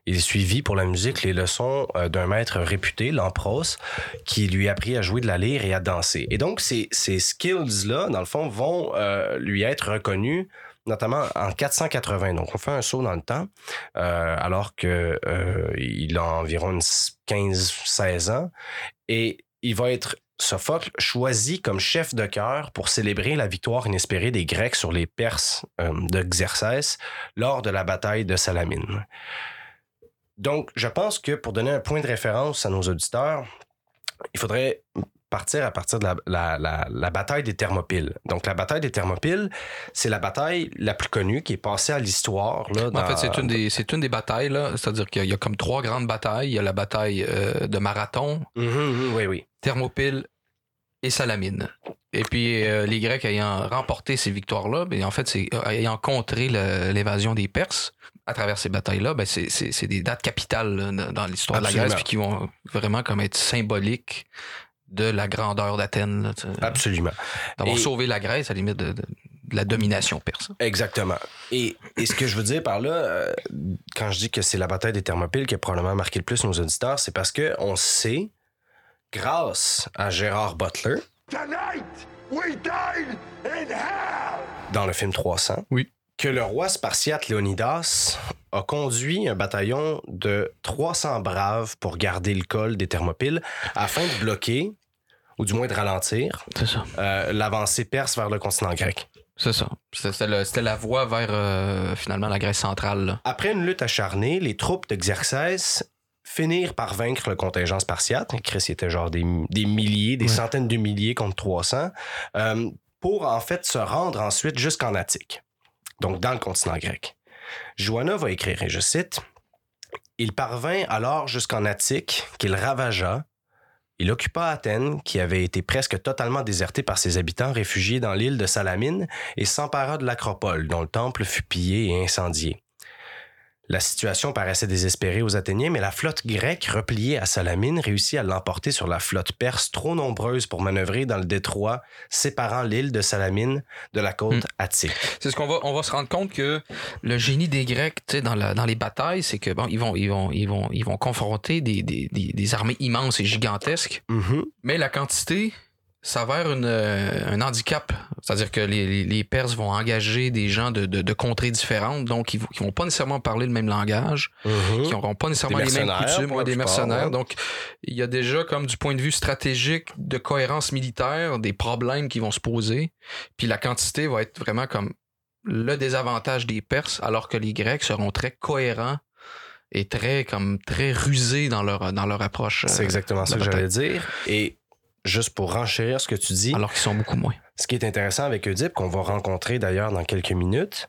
Il suivit pour la musique les leçons euh, d'un maître réputé, Lampros, qui lui apprit à jouer de la lyre et à danser. Et donc, ces, skills-là, dans le fond, vont euh, lui être reconnus, notamment en 480. Donc, on fait un saut dans le temps, euh, alors que euh, a environ une 15-16 ans. Et il va être Sophocle choisi comme chef de chœur pour célébrer la victoire inespérée des Grecs sur les Perses euh, de Xerxès lors de la bataille de Salamine. Donc, je pense que pour donner un point de référence à nos auditeurs, il faudrait partir à partir de la, la- la- la bataille des Thermopyles. Donc, la bataille des Thermopyles, c'est la bataille la plus connue qui est passée à l'histoire. là,
En fait, c'est une des, c'est une des batailles, là. C'est-à-dire qu'il y a- comme trois grandes batailles. Il y a la bataille euh, de Marathon,
Mhm, mhm, oui, oui.
Thermopyle et Salamine. Et puis, euh, les Grecs ayant remporté ces victoires-là, ben, en fait, c'est, euh, ayant contré le- l'évasion des Perses à travers ces batailles-là, ben, c'est, c'est- c'est des dates capitales là, dans- l'histoire de la. Grèce, puis qui vont vraiment comme être symboliques de la grandeur d'Athènes.
Absolument.
d'avoir
Et-
sauvé la Grèce à la limite de, de- de la domination perse.
Exactement. Et, et ce que je veux dire par là, euh, quand je dis que c'est la bataille des Thermopyles qui a probablement marqué le plus nos auditeurs, c'est parce que on sait, grâce à Gérard Butler,
Tonight, we dine in hell!
dans le film 300,
Oui.
que le roi spartiate Léonidas a conduit un bataillon de 300 braves pour garder le col des Thermopyles afin de bloquer, ou du moins de ralentir, euh, l'avancée perse vers le continent grec.
C'est ça. C'était, la voie vers euh, finalement la Grèce centrale. là.
Après une lutte acharnée, les troupes d'Exercès finirent par vaincre le contingent spartiate. Chris, était genre des, des milliers, des
Ouais.
centaines de milliers contre 300, euh, pour en fait se rendre ensuite jusqu'en Attique, donc dans le continent grec. Joanna va écrire, et je cite, Il parvint alors jusqu'en Attique, qu'il ravagea. Il occupa Athènes, qui avait été presque totalement désertée par ses habitants réfugiés dans l'île de Salamine, et s'empara de l'Acropole, dont le temple fut pillé et incendié. La situation paraissait désespérée aux Athéniens, mais la flotte grecque, repliée à Salamine, réussit à l'emporter sur la flotte perse, trop nombreuse pour manœuvrer dans le détroit séparant l'île de Salamine de la côte
Hmm.
attique.
C'est ce qu'on va, on va se rendre compte que le génie des Grecs, tu sais, dans, la, dans les batailles, c'est que bon, ils vont, ils vont, ils vont, ils vont confronter des, des, des, des armées immenses et gigantesques,
Mhm.
mais la quantité s'avère euh, un handicap. C'est-à-dire que les, les, les Perses vont engager des gens de, de, de contrées différentes, donc ils, qui vont pas nécessairement parler le même langage,
Mhm.
qui n'auront pas nécessairement les mêmes coutumes, ouais, des mercenaires.
ouais.
Donc, il y a déjà, comme du point de vue stratégique, de cohérence militaire, des problèmes qui vont se poser. Puis la quantité va être vraiment comme le désavantage des Perses, alors que les Grecs seront très cohérents et très, comme, très rusés dans leur, dans leur approche.
C'est
euh,
exactement ça
la
que j'allais dire. Et juste pour renchérir ce que tu dis,
Alors qu'ils sont beaucoup moins.
ce qui est intéressant avec Oedipe, qu'on va rencontrer d'ailleurs dans quelques minutes,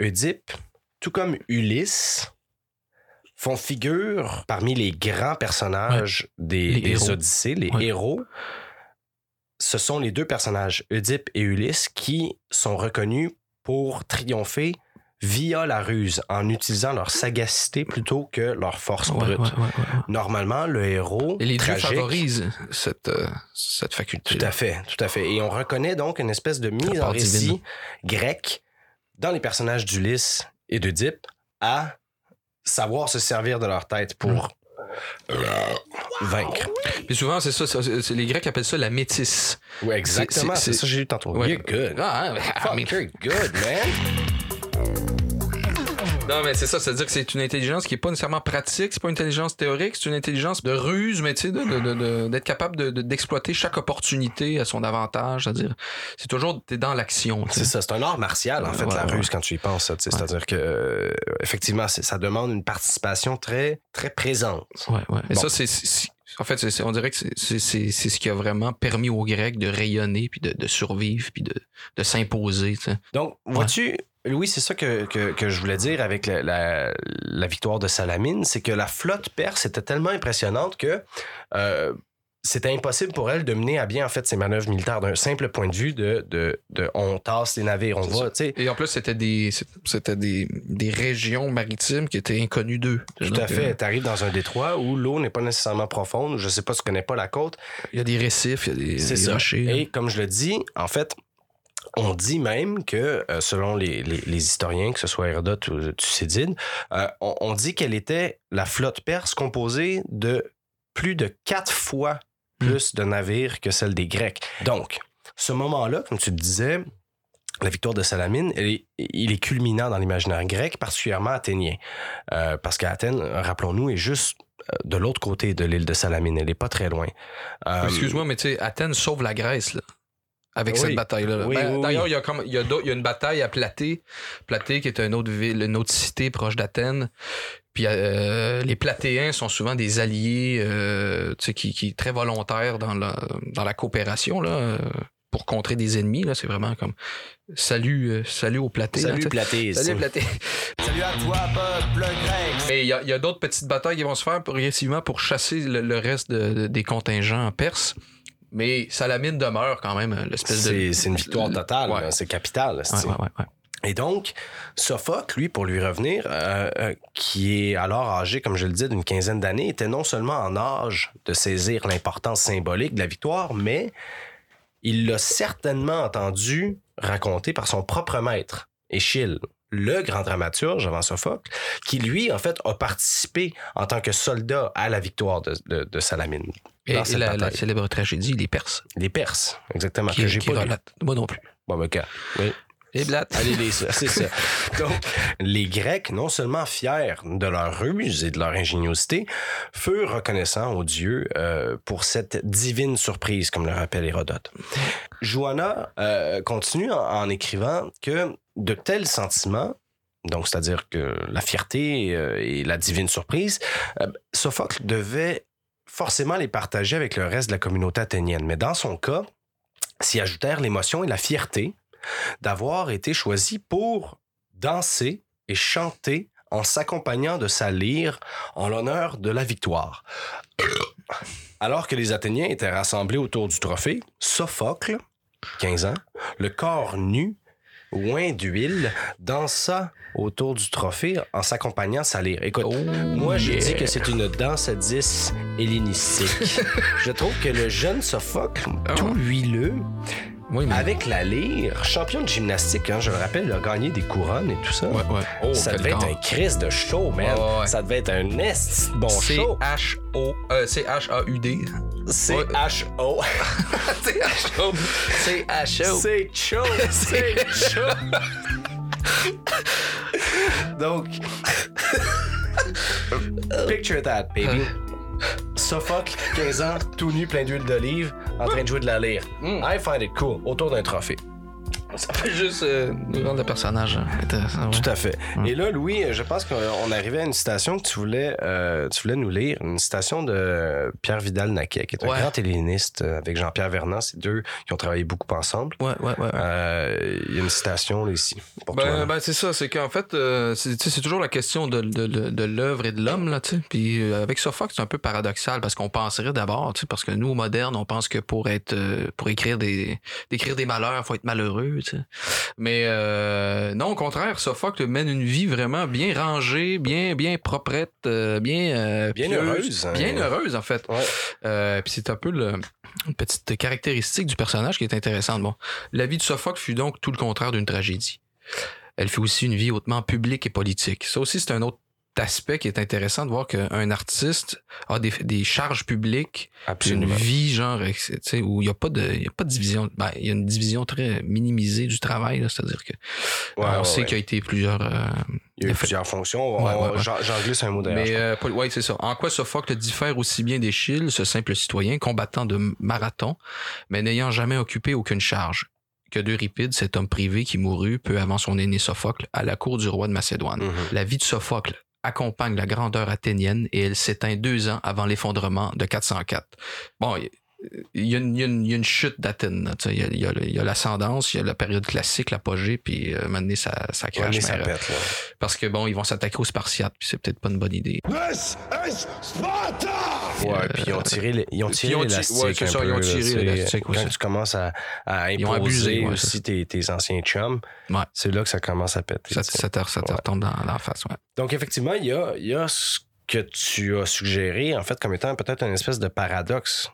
Oedipe, tout comme Ulysse, font figure parmi les grands personnages des,
Les
des. Odyssées, les
Ouais.
héros. Ce sont les deux personnages, Oedipe et Ulysse, qui sont reconnus pour triompher via la ruse, en utilisant leur sagacité plutôt que leur force
Ouais,
brute.
ouais, ouais, ouais, ouais.
Normalement, le héros
Et les dieux
tragique,
favorisent cette, euh, cette faculté.
tout à fait, tout à fait. Et on reconnaît donc une espèce de mise en récit
divine.
grec dans les personnages d'Ulysse et d'Oedipe à savoir se servir de leur tête pour euh, vaincre.
Puis souvent, c'est ça, les Grecs appellent ça la métisse.
Oui, exactement.
c'est-
ça que j'ai eu tantôt.
Ouais.
You're good.
Ah, hein,
Fuck,
I mean-
you're good, man.
Non, mais c'est ça, c'est-à-dire que c'est une intelligence qui est pas nécessairement pratique, c'est pas une intelligence théorique, c'est une intelligence de ruse, mais tu sais, de- de- de- de- d'être capable de- de- d'exploiter chaque opportunité à son avantage, c'est-à-dire, c'est toujours, t'es dans l'action.
C'est ça, c'est un art martial, en
Ouais,
fait,
ouais,
la
ouais.
ruse, quand tu y penses. C'est-à-dire que, euh, effectivement, ça demande une participation très, très présente.
Ouais, ouais. Et
Bon.
ça, c'est, en fait, on dirait que c'est, ce qui a vraiment permis aux Grecs de rayonner, puis de, de survivre, puis de, de s'imposer.
Donc, vois-tu, Louis, c'est ça que, que, que je voulais dire avec la, la- la victoire de Salamine, c'est que la flotte perse était tellement impressionnante que euh, c'était impossible pour elle de mener à bien en fait ses manœuvres militaires d'un simple point de vue de, de, de on tasse les navires, on va.
Et en plus, c'était des, c'était des, des régions maritimes qui étaient inconnues d'eux.
Tout à fait.
euh,
Tu arrives dans un détroit où l'eau n'est pas nécessairement profonde. Je sais pas, tu connais pas la côte.
Il y a des récifs, il y a des, des rochers.
Et comme je le dis, en fait, on dit même que, euh, selon les, les- les historiens, que ce soit Hérodote ou Thucydide, euh, on, on dit qu'elle était la flotte perse composée de plus de quatre fois
Hmm.
plus de navires que celle des Grecs. Donc, ce moment-là, comme tu le disais, la victoire de Salamine, est- il est culminant dans l'imaginaire grec, particulièrement athénien. Euh, parce qu'Athènes, rappelons-nous, est juste de l'autre côté de l'île de Salamine. Elle n'est pas très loin. Euh,
Excuse-moi, mais tu sais, Athènes sauve la Grèce, là. Avec
Oui.
cette bataille-là. là.
Oui,
Ben,
oui,
D'ailleurs,
oui.
il y a comme il y a, d'autres- il y a une bataille à Platée, Platée qui est une autre ville, une autre cité proche d'Athènes. Puis euh, les Platéens sont souvent des alliés, euh, qui, qui très volontaires dans la dans la coopération là, euh, pour contrer des ennemis. Là, c'est vraiment comme salut, euh, salut aux Platés. là,
Salut,
sais.
Platé.
Salut Platé.
Salut à toi, peuple grec.
Mais il y a, d'autres petites batailles qui vont se faire progressivement pour chasser le, le reste de- de- des contingents perses. Mais Salamine demeure quand même euh, l'espèce de.
C'est une victoire totale,
Ouais.
c'est capital.
ouais.
Et donc, Sophocle, lui, pour lui revenir, euh, euh, qui est alors âgé, comme je le dis, d'une quinzaine d'années, était non seulement en âge de saisir l'importance symbolique de la victoire, mais il l'a certainement entendu raconter par son propre maître, Échille, le grand dramaturge avant Sophocle, qui lui, en fait, a participé en tant que soldat à la victoire de, de- de Salamine.
Et,
dans
et
cette
la, célèbre tragédie, les Perses.
Les Perses, exactement,
qui,
que j'ai pas lu.
relatent. Moi non plus.
Bon, ben, ok. Oui.
Et blattes.
Allez, les, c'est ça. Donc, les Grecs, non seulement fiers de leur ruse et de leur ingéniosité, furent reconnaissants aux dieux euh, pour cette divine surprise, comme le rappelle Hérodote. Joanna euh, continue en, en écrivant que de tels sentiments, donc c'est-à-dire que la fierté euh, et la divine surprise, Sophocle devait forcément les partager avec le reste de la communauté athénienne. Mais dans son cas, s'y ajoutèrent l'émotion et la fierté d'avoir été choisi pour danser et chanter en s'accompagnant de sa lyre en l'honneur de la victoire. Alors que les Athéniens étaient rassemblés autour du trophée, Sophocle, 15 ans, le corps nu, oint d'huile, dansa autour du trophée en s'accompagnant sa lyre. Écoute, moi, j'ai dit que c'est une danse à 10 hellénistique. Je trouve que le jeune Sophocle, tout huileux,
Oui, mais.
avec la lyre, champion de gymnastique, hein, je le rappelle, il a gagné des couronnes et tout ça.
Ouais, ouais. Oh,
ça devait être un crise de show, man.
Ouais.
Ça devait être un esti de bon show.
C-H-O. euh, C-H-A-U-D.
C'est
Ouais.
H-O.
C-H-O. C-H-O.
C'est chaud. C'est chaud. Donc, picture that, baby. Sophocle, 15 ans, tout nu, plein d'huile d'olive, en train de jouer de la lyre. I find it cool, autour d'un trophée.
Ça fait juste euh, nous rendre le personnage hein, intéressant. ouais.
Tout à fait. Et là, Louis, je pense qu'on arrivait à une citation que tu voulais, euh, tu voulais nous lire, une citation de Pierre Vidal-Naquet, qui est un
Ouais.
grand helléniste euh, avec Jean-Pierre Vernant. C'est deux qui ont travaillé beaucoup ensemble.
Ouais, ouais, ouais.
Euh, Il y a une citation là, ici pour toi.
Ben,
là.
ben, c'est ça, c'est qu'en fait, euh, c'est toujours la question de, de, de, de l'œuvre et de l'homme, là, tu sais. Puis euh, avec Sophocle, c'est un peu paradoxal parce qu'on penserait d'abord, tu sais, parce que nous, modernes, on pense que pour être, euh, pour écrire des, d'écrire des malheurs, faut être malheureux, sais. Mais euh, non, au contraire, Sophocle mène une vie vraiment bien rangée, bien, bien proprette, euh, bien, euh,
Bien
pieuse,
heureuse, hein.
bien heureuse en fait.
Ouais.
Euh, puis c'est un peu le, une petite caractéristique du personnage qui est intéressante. Bon, la vie de Sophocle fut donc tout le contraire d'une tragédie. Elle fut aussi une vie hautement publique et politique. Ça aussi, c'est un autre aspect qui est intéressant de voir qu'un artiste a des, des charges publiques, puis une
Absolument.
vie genre tu sais, où il n'y a pas de il y a pas de division ben, il y a une division très minimisée du travail c'est-à-dire que
Ouais,
on
ouais,
sait
ouais.
qu'il y a été plusieurs euh,
Il y a eu
fait-
plusieurs fonctions. J'en glisse un mot
mais euh, Paul- ouais, c'est ça. En quoi Sophocle diffère aussi bien d'Échille, ce simple citoyen, combattant de marathon, mais n'ayant jamais occupé aucune charge, que d'Euripide, cet homme privé qui mourut peu avant son aîné Sophocle à la cour du roi de Macédoine.
Mhm.
La vie de Sophocle accompagne la grandeur athénienne et elle s'éteint deux ans avant l'effondrement de 404. Bon, il y, a une- il y a une- il y a une chute d'Athènes. Il y a- il y a, le- il y a l'ascendance, il y a la période classique, l'apogée, puis euh, maintenant ça, ça crache. parce que bon, ils vont s'attaquer aux Spartiates, puis c'est peut-être pas une bonne idée.
This is Sparta!
Ouais, puis ils ont tiré, ils ont tiré
Ils ont ti-
l'élastique.
ouais, c'est
un
ça,
peu,
ils ont
là,
tiré
tu sais.
l'élastique,
Quand
ouais,
tu commences à, à imposer
abusé,
aussi tes, tes anciens chums,
Ouais.
c'est là que ça commence à péter.
Ça, ça te, ça te
Ouais.
retombe dans, dans la face, ouais.
Donc, effectivement, il y a, il y a ce que tu as suggéré, en fait, comme étant peut-être une espèce de paradoxe.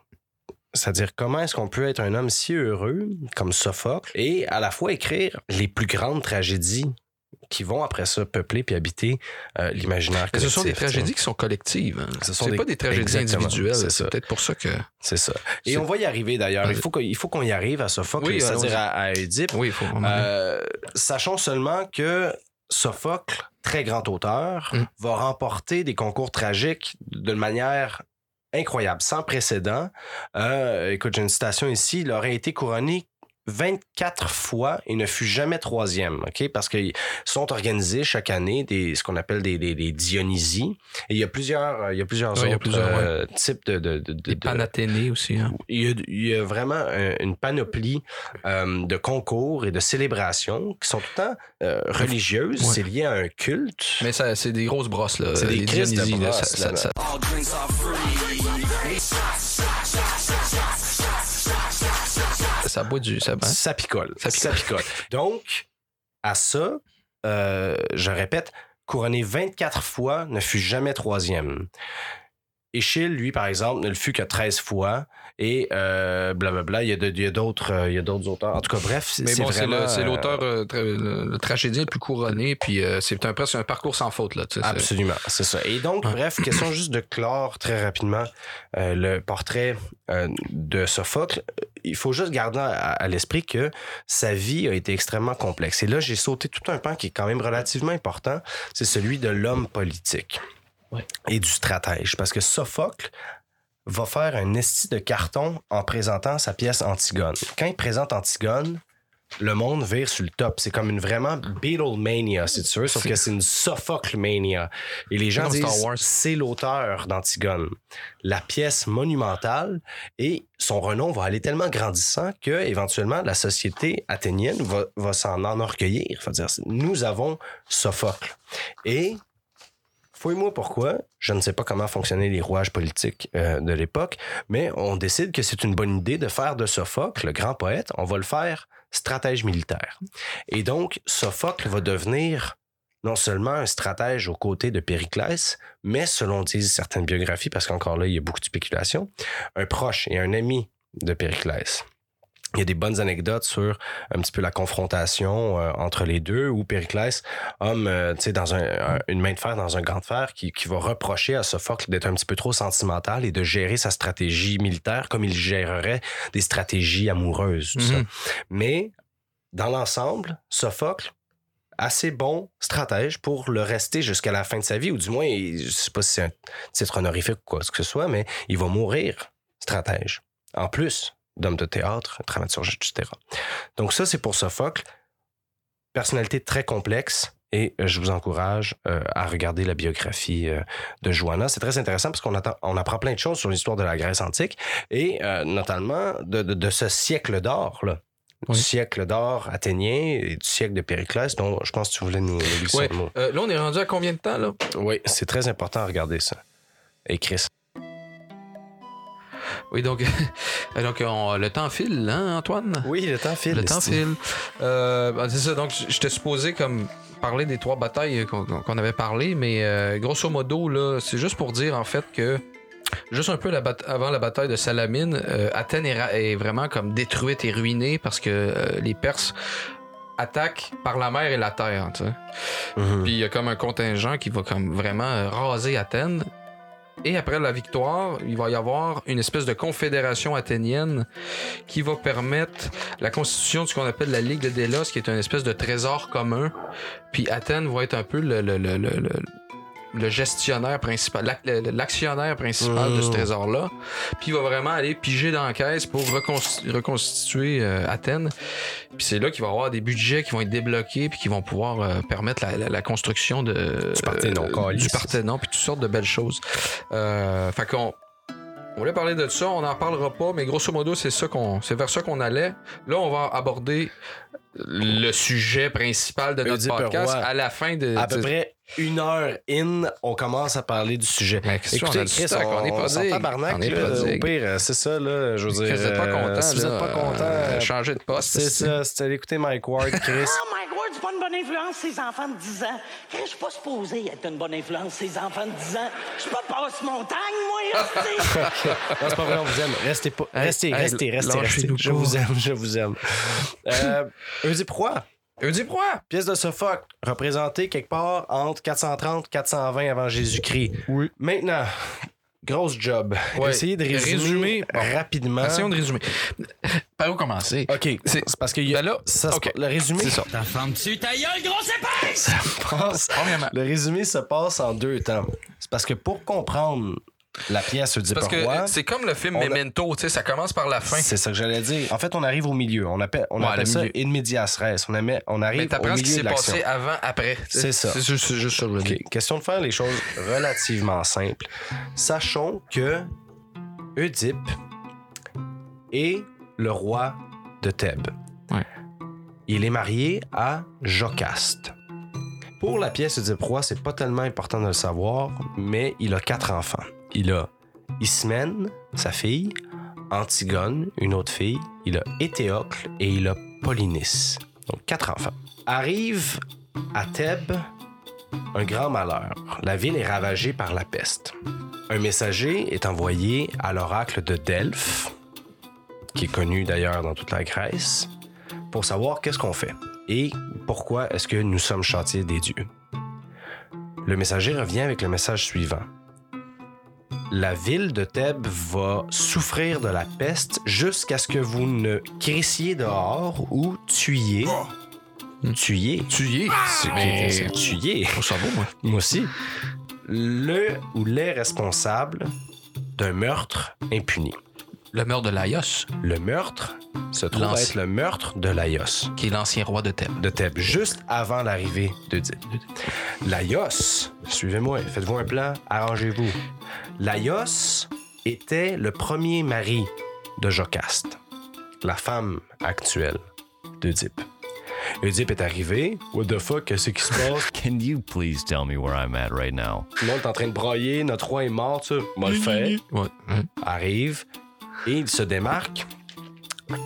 C'est-à-dire, comment est-ce qu'on peut être un homme si heureux, comme Sophocle, et à la fois écrire les plus grandes tragédies qui vont après ça peupler puis habiter euh, l'imaginaire collectif.
ce sont des tragédies qui sont collectives. hein.
Ce sont des-
pas des tragédies
Exactement,
individuelles.
c'est
peut-être pour ça que.
C'est ça. Et on va y arriver d'ailleurs. Il faut qu'on il faut qu'on y arrive à Sophocle,
Oui,
c'est-à-dire à, à Oedipe.
Oui, il faut.
Euh, sachons seulement que Sophocle, très grand auteur,
Mm.
va remporter des concours tragiques d'une manière incroyable, sans précédent. Euh, écoute, j'ai une citation ici. Il aurait été couronné 24 fois et ne fut jamais troisième, OK? Parce qu'ils sont organisés chaque année des, ce qu'on appelle des, des, des Dionysies. Et il y a plusieurs, il y a plusieurs
Ouais, il y a
autres
plusieurs, ouais.
euh, types de, de, de, de-
Les
de-
Panathénées aussi. Hein.
il y, a, il y a vraiment un- une panoplie euh, de concours et de célébrations qui sont tout le temps euh, religieuses.
Ouais.
C'est lié à un culte.
Mais ça, c'est des grosses brosses, là.
C'est des crises de
Dionysies, là,
brosses,
ça-
là,
ça-
là.
ça- Ça boit du. Ça, hein?
Ça picole.
Ça
Ça
picole.
Donc, à ça, euh, je répète, couronné 24 fois, ne fut jamais troisième. Échille, lui, par exemple, ne le fut que 13 fois. Et euh, blablabla, il y a de- il y a d'autres euh, auteurs. En tout cas, bref, c'est
bon, c'est
vraiment...
le- c'est
euh,
l'auteur, euh, tra- le, tragédien le plus couronné, puis euh, c'est un, presque un parcours sans faute, là.
Absolument, c'est ça. Et donc, bref, question juste de clore très rapidement le portrait de Sophocle. Il faut juste garder à, à l'esprit que sa vie a été extrêmement complexe. Et là, j'ai sauté tout un pan qui est quand même relativement important, c'est celui de l'homme politique
Ouais.
et du stratège. Parce que Sophocle va faire un esti de carton en présentant sa pièce Antigone. Quand il présente Antigone, le monde vire sur le top. C'est comme une vraiment Beatlemania, si tu veux, sauf que c'est une Sophocle-mania. Et les gens disent
Wars.
c'est l'auteur d'Antigone. La pièce monumentale et son renom va aller tellement grandissant que éventuellement la société athénienne va, va s'en enorgueillir. Va dire nous avons Sophocle. Et Fouille-moi pourquoi. Je ne sais pas comment fonctionnaient les rouages politiques euh, de l'époque, mais on décide que c'est une bonne idée de faire de Sophocle, le grand poète, on va le faire stratège militaire. Et donc, Sophocle va devenir non seulement un stratège aux côtés de Périclès, mais selon disent certaines biographies, parce qu'encore là, il y a beaucoup de spéculation, un proche et un ami de Périclès. Il y a des bonnes anecdotes sur un petit peu la confrontation euh, entre les deux, où Périclès, homme, euh, tu sais, dans un, un- une main de fer, dans un gant de fer, qui, qui va reprocher à Sophocle d'être un petit peu trop sentimental et de gérer sa stratégie militaire comme il gérerait des stratégies amoureuses. tout ça.
Mhm.
Mais dans l'ensemble, Sophocle, assez bon stratège pour le rester jusqu'à la fin de sa vie, ou du moins, je sais pas si c'est un titre honorifique ou quoi que ce soit, mais il va mourir stratège. En plus d'homme de théâtre, dramaturge, etc. Donc ça, c'est pour Sophocle. Personnalité très complexe. Et euh, je vous encourage euh, à regarder la biographie euh, de Joanna. C'est très intéressant parce qu'on on apprend plein de choses sur l'histoire de la Grèce antique et euh, notamment de, de- de ce siècle d'or, là.
Oui.
Du siècle d'or athénien et du siècle de Périclès, dont je pense que tu voulais nous, nous glisser
Ouais.
mot.
Là, on est rendu à combien de temps, là?
Oui, c'est très important à regarder ça. Et Chris.
Oui, donc, donc on- le temps file, hein, Antoine?
Oui, le temps file.
Le temps file. Euh, ben, c'est ça, donc je t'ai supposé comme parler des trois batailles qu'on qu'on avait parlé, mais euh, grosso modo, là, c'est juste pour dire en fait que juste un peu la avant la bataille de Salamine, euh, Athènes est, ra- est vraiment comme détruite et ruinée parce que euh, les Perses attaquent par la mer et la terre.
Mhm.
Puis il y a comme un contingent qui va comme vraiment euh, raser Athènes. Et après la victoire, il va y avoir une espèce de confédération athénienne qui va permettre la constitution de ce qu'on appelle la Ligue de Délos, qui est une espèce de trésor commun. Puis Athènes va être un peu le, le- le- le- le- gestionnaire principal, l'actionnaire principal de ce
Mm.
trésor-là. Puis il va vraiment aller piger dans la caisse pour reconsti- reconstituer euh, Athènes. Puis c'est là qu'il va y avoir des budgets qui vont être débloqués puis qui vont pouvoir euh, permettre la, la- la construction de
Du Parthénon,
euh, du Parthénon puis toutes sortes de belles choses. Euh, fait qu'on on voulait parler de ça, on n'en parlera pas, mais grosso modo, c'est ça qu'on, c'est vers ça qu'on allait. Là, on va aborder le sujet principal de notre
Oedipe
podcast à la fin de.
À peu
de-
près une heure in, on commence à parler du sujet.
Mais
Écoutez,
du
Chris, on,
On est pas dig.
tabarnak,
On est
là,
pas
au pire, c'est ça, là, je veux dire.
Vous êtes pas
euh,
content,
si vous
là,
êtes pas content,
euh, changez de poste.
c'est ça, c'est allé écouter Mike Ward, Chris.
Oh, Mike Ward, c'est pas une bonne influence, ces enfants de 10 ans. Chris, Je suis pas supposé être une bonne influence, ces enfants de 10 ans. Je suis pas passe-montagne, moi.
Non, c'est pas vrai, on vous aime. Restez pas. Restez, restez, restez, restez. Je vous aime, je vous aime. Euh, Oedipe Roi,
Oedipe Roi!
pièce de Sophocle, représentée quelque part entre 430 420 avant Jésus-Christ.
Oui.
Maintenant, grosse job.
Ouais.
Essayez de résumer,
Résumer, bon.
rapidement.
Essayons de résumer. Par où commencer?
OK,
C'est-
parce que y a-
Ben là,
ça se-
OK.
le résumé
C'est ça.
Ta femme dessus, ta gueule, grosse épaisse!
passe-
Premièrement.
le résumé se passe en deux temps. C'est parce que pour comprendre la pièce Oedipe
Parce que
Roi,
euh, c'est comme le film
on a-
Memento, tu sais, ça commence par la fin.
c'est ça que j'allais dire. En fait, on arrive au milieu. On appelle, on
Ouais,
appelle
le
ça
milieu.
in medias res. On, aimait- on
Mais
arrive au
t'apprends ce qui
milieu
s'est
de l'action.
passé avant, après.
C'est ça.
C'est juste, juste ça, je veux
OK.
dire.
Question de faire les choses relativement simples. Sachons que Oedipe est le roi de Thèbes.
Ouais.
Il est marié à Jocaste. Pour la pièce Oedipe roi, c'est pas tellement important de le savoir, mais il a quatre enfants. Il a Ismène, sa fille, Antigone, une autre fille, il a Éthéocle et il a Polynice. Donc quatre enfants. Arrive à Thèbes un grand malheur. La ville est ravagée par la peste. Un messager est envoyé à l'oracle de Delphes, qui est connu d'ailleurs dans toute la Grèce, pour savoir qu'est-ce qu'on fait et pourquoi est-ce que nous sommes châtiés des dieux. Le messager revient avec le message suivant. La ville de Thèbes va souffrir de la peste jusqu'à ce que vous ne crissiez dehors ou tuiez. Tuiez.
Tu y es. C'est-
tuiez.
Ça beau, moi.
Moi aussi. Le ou les responsables d'un meurtre impuni.
Le meurtre de Laios,
Le meurtre se trouve
L'ancien-
être le meurtre de Laios
qui est l'ancien roi de Thèbes.
de Thèbes, juste avant l'arrivée d'Oedipe. Laios, suivez-moi, faites-vous un plan, arrangez-vous. Laios était le premier mari de Jocaste, la femme actuelle d'Oedipe. Oedipe est arrivé. What the fuck, qu'est-ce qui se passe?
Can you please tell me where I'm at right now?
Tout le monde est en train de brailler, notre roi est mort, tu sais. Moi le fait.
Hein?
arrive et il se démarque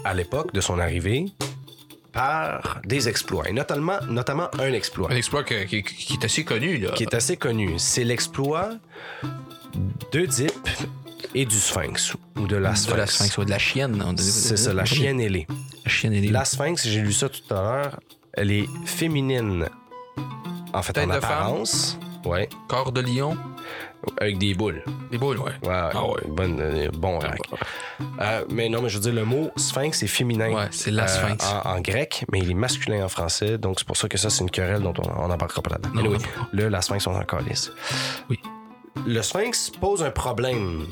à l'époque de son arrivée par des exploits, et notamment, notamment un exploit
Un exploit que- qui, qui est assez connu, là.
qui est assez connu. C'est l'exploit d'Oedipe et du Sphinx, ou de la Sphinx.
de la sphinx, ou de la chienne.
C'est ça, la chienne ailée.
La chienne ailée.
La Sphinx, j'ai lu ça tout à l'heure, elle est féminine, en fait,
Tête
en
de femme.
apparence. Ouais,
Corps de lion.
Avec des boules.
Des boules, ouais.
Ouais,
Ah ouais.
bonne- euh, bon rack. Euh, mais non, mais je veux dire, le mot sphinx est féminin.
Ouais, c'est la
euh,
sphinx.
en, en grec, mais il est masculin en français. Donc, c'est pour ça que ça, c'est une querelle dont on n'embarquera pas là-dedans.
Non.
le, la sphinx, on en calisse.
Oui.
Le sphinx pose un problème.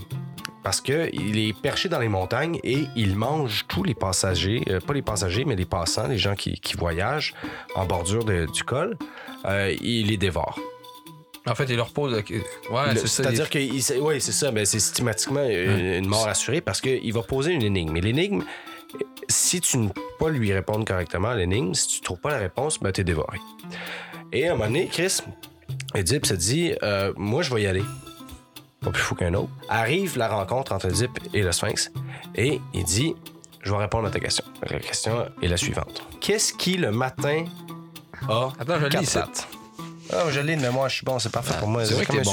Parce que il est perché dans les montagnes et il mange tous les passagers, euh, pas les passagers, mais les passants, les gens qui, qui voyagent en bordure de- du col. Euh, il les dévore.
En fait, il leur pose. la- Ouais, c'est ça.
C'est-à-dire que oui, c'est ça, mais c'est systématiquement euh, une mort assurée parce qu'il va poser une énigme. Et l'énigme, si tu ne peux pas lui répondre correctement à l'énigme, si tu trouves pas la réponse, ben t'es dévoré. Et à un moment donné, Chris, Oedipe se dit euh, Moi, je vais y aller. Pas plus fou qu'un autre. Arrive la rencontre entre Oedipe et le Sphinx et il dit Je vais répondre à ta question. La question est la suivante Qu'est-ce qui, le matin, a
Attends, je
quatre pattes? Ah, je l'ai de mémoire, je suis bon, c'est parfait
Ah,
pour moi.
c'est vrai
comme
que
un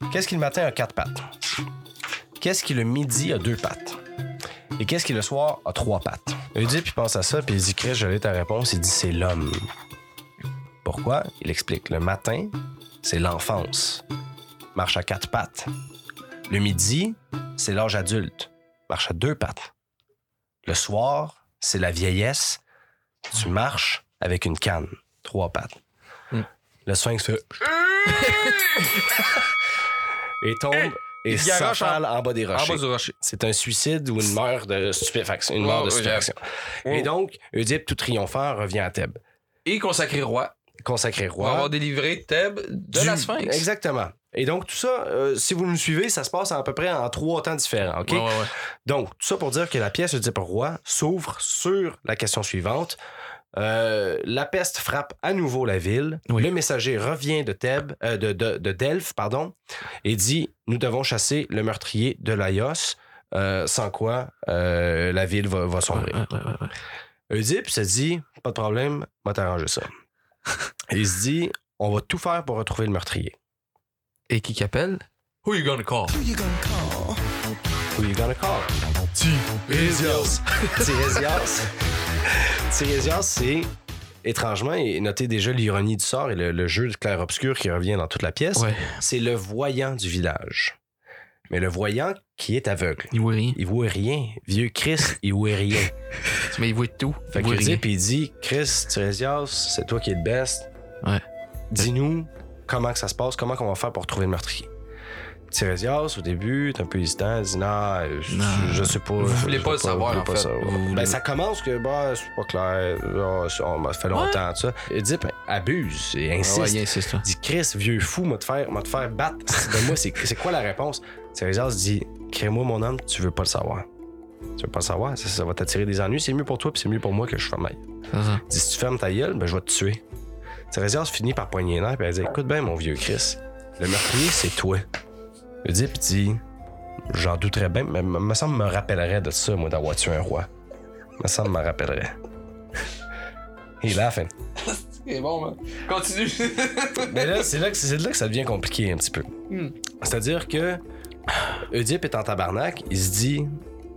bon.
Qu'est-ce qui le matin a quatre pattes? Qu'est-ce qui le midi a deux pattes? Et qu'est-ce qui le soir a trois pattes? Oedipe, il pense à ça, puis il dit, Chris, je l'ai ta réponse. Il dit, c'est l'homme. Pourquoi? Il explique. Le matin, c'est l'enfance. Marche à quatre pattes. Le midi, c'est l'âge adulte. Marche à deux pattes. Le soir, c'est la vieillesse. Tu marches avec une canne. Trois pattes. Le sphinx fait... et tombe et s'enfale en bas des
En
rochers.
bas du rocher.
C'est un suicide ou une mort de stupéfaction. Une mort
Oh,
de
oui,
stupéfaction. Et donc, Oedipe, tout triomphant, revient à Thèbes.
Et consacré roi.
Consacré
Pour
roi.
avoir délivré Thèbes de
du-
la sphinx.
Exactement. Et donc, tout ça, euh, si vous nous suivez, ça se passe à peu près en trois temps différents. OK?
Ouais, ouais, ouais.
Donc, tout ça pour dire que la pièce Oedipe roi s'ouvre sur la question suivante. Euh, la peste frappe à nouveau la ville.
Oui.
Le messager revient de Thèbes, euh, de, de, de Delphes, pardon, et dit Nous devons chasser le meurtrier de Laios, euh, sans quoi euh, la ville va, va sombrer.
Ouais, ouais, ouais, ouais.
Oedipe se dit Pas de problème, on va t'arranger ça. Il se dit On va tout faire pour retrouver le meurtrier.
Et qui qu'appelle? Who you gonna call?
Who you gonna call? Tiresias. Tiresias. Tiresias, c'est étrangement, et notez déjà l'ironie du sort et le, le jeu de clair-obscur qui revient dans toute la pièce,
Ouais.
c'est le voyant du village. Mais le voyant qui est aveugle.
Il voit rien.
Il voit rien. Vieux Chris, il voit rien.
Mais il voit tout.
Fait
il voit
dit,
rien.
puis il dit, Chris, Tiresias, c'est toi qui es le best.
Ouais.
Dis-nous comment que ça se passe, comment qu'on va faire pour trouver le meurtrier. Tiresias, au début, est un peu hésitant, il dit non, je, je sais pas.
Vous voulez pas le savoir, en fait. Vous-
Ben, ça commence que, bah, c'est pas clair, ah, ça, on- ça fait longtemps, tout ça. Oedipe abuse et
Ah
insiste.
ouais, il insiste,
dit, Chris, vieux fou, m'a te faire, m'a te faire battre. De moi, c'est c'est quoi la réponse? Tiresias dit, crée-moi mon homme, tu veux pas le savoir. Tu veux pas le savoir, ça, ça va t'attirer des ennuis. C'est mieux pour toi, puis c'est mieux pour moi que je ferme ma gueule.
Ça.
Dit, si tu fermes ta gueule, ben, je vais te tuer. Tiresias finit par poigner les nerfs, puis elle dit, écoute bien, mon vieux Chris, le meurtrier, c'est toi. Oedipe dit, j'en douterais bien, mais me me semble me rappellerait de ça, moi, d'avoir tué un roi. Me semble me rappellerait. Et là, fin.
C'est bon, man. Continue.
Mais là, c'est là, que- c'est là que ça devient compliqué un petit peu. C'est-à-dire que Oedipe est en tabarnak, il se dit,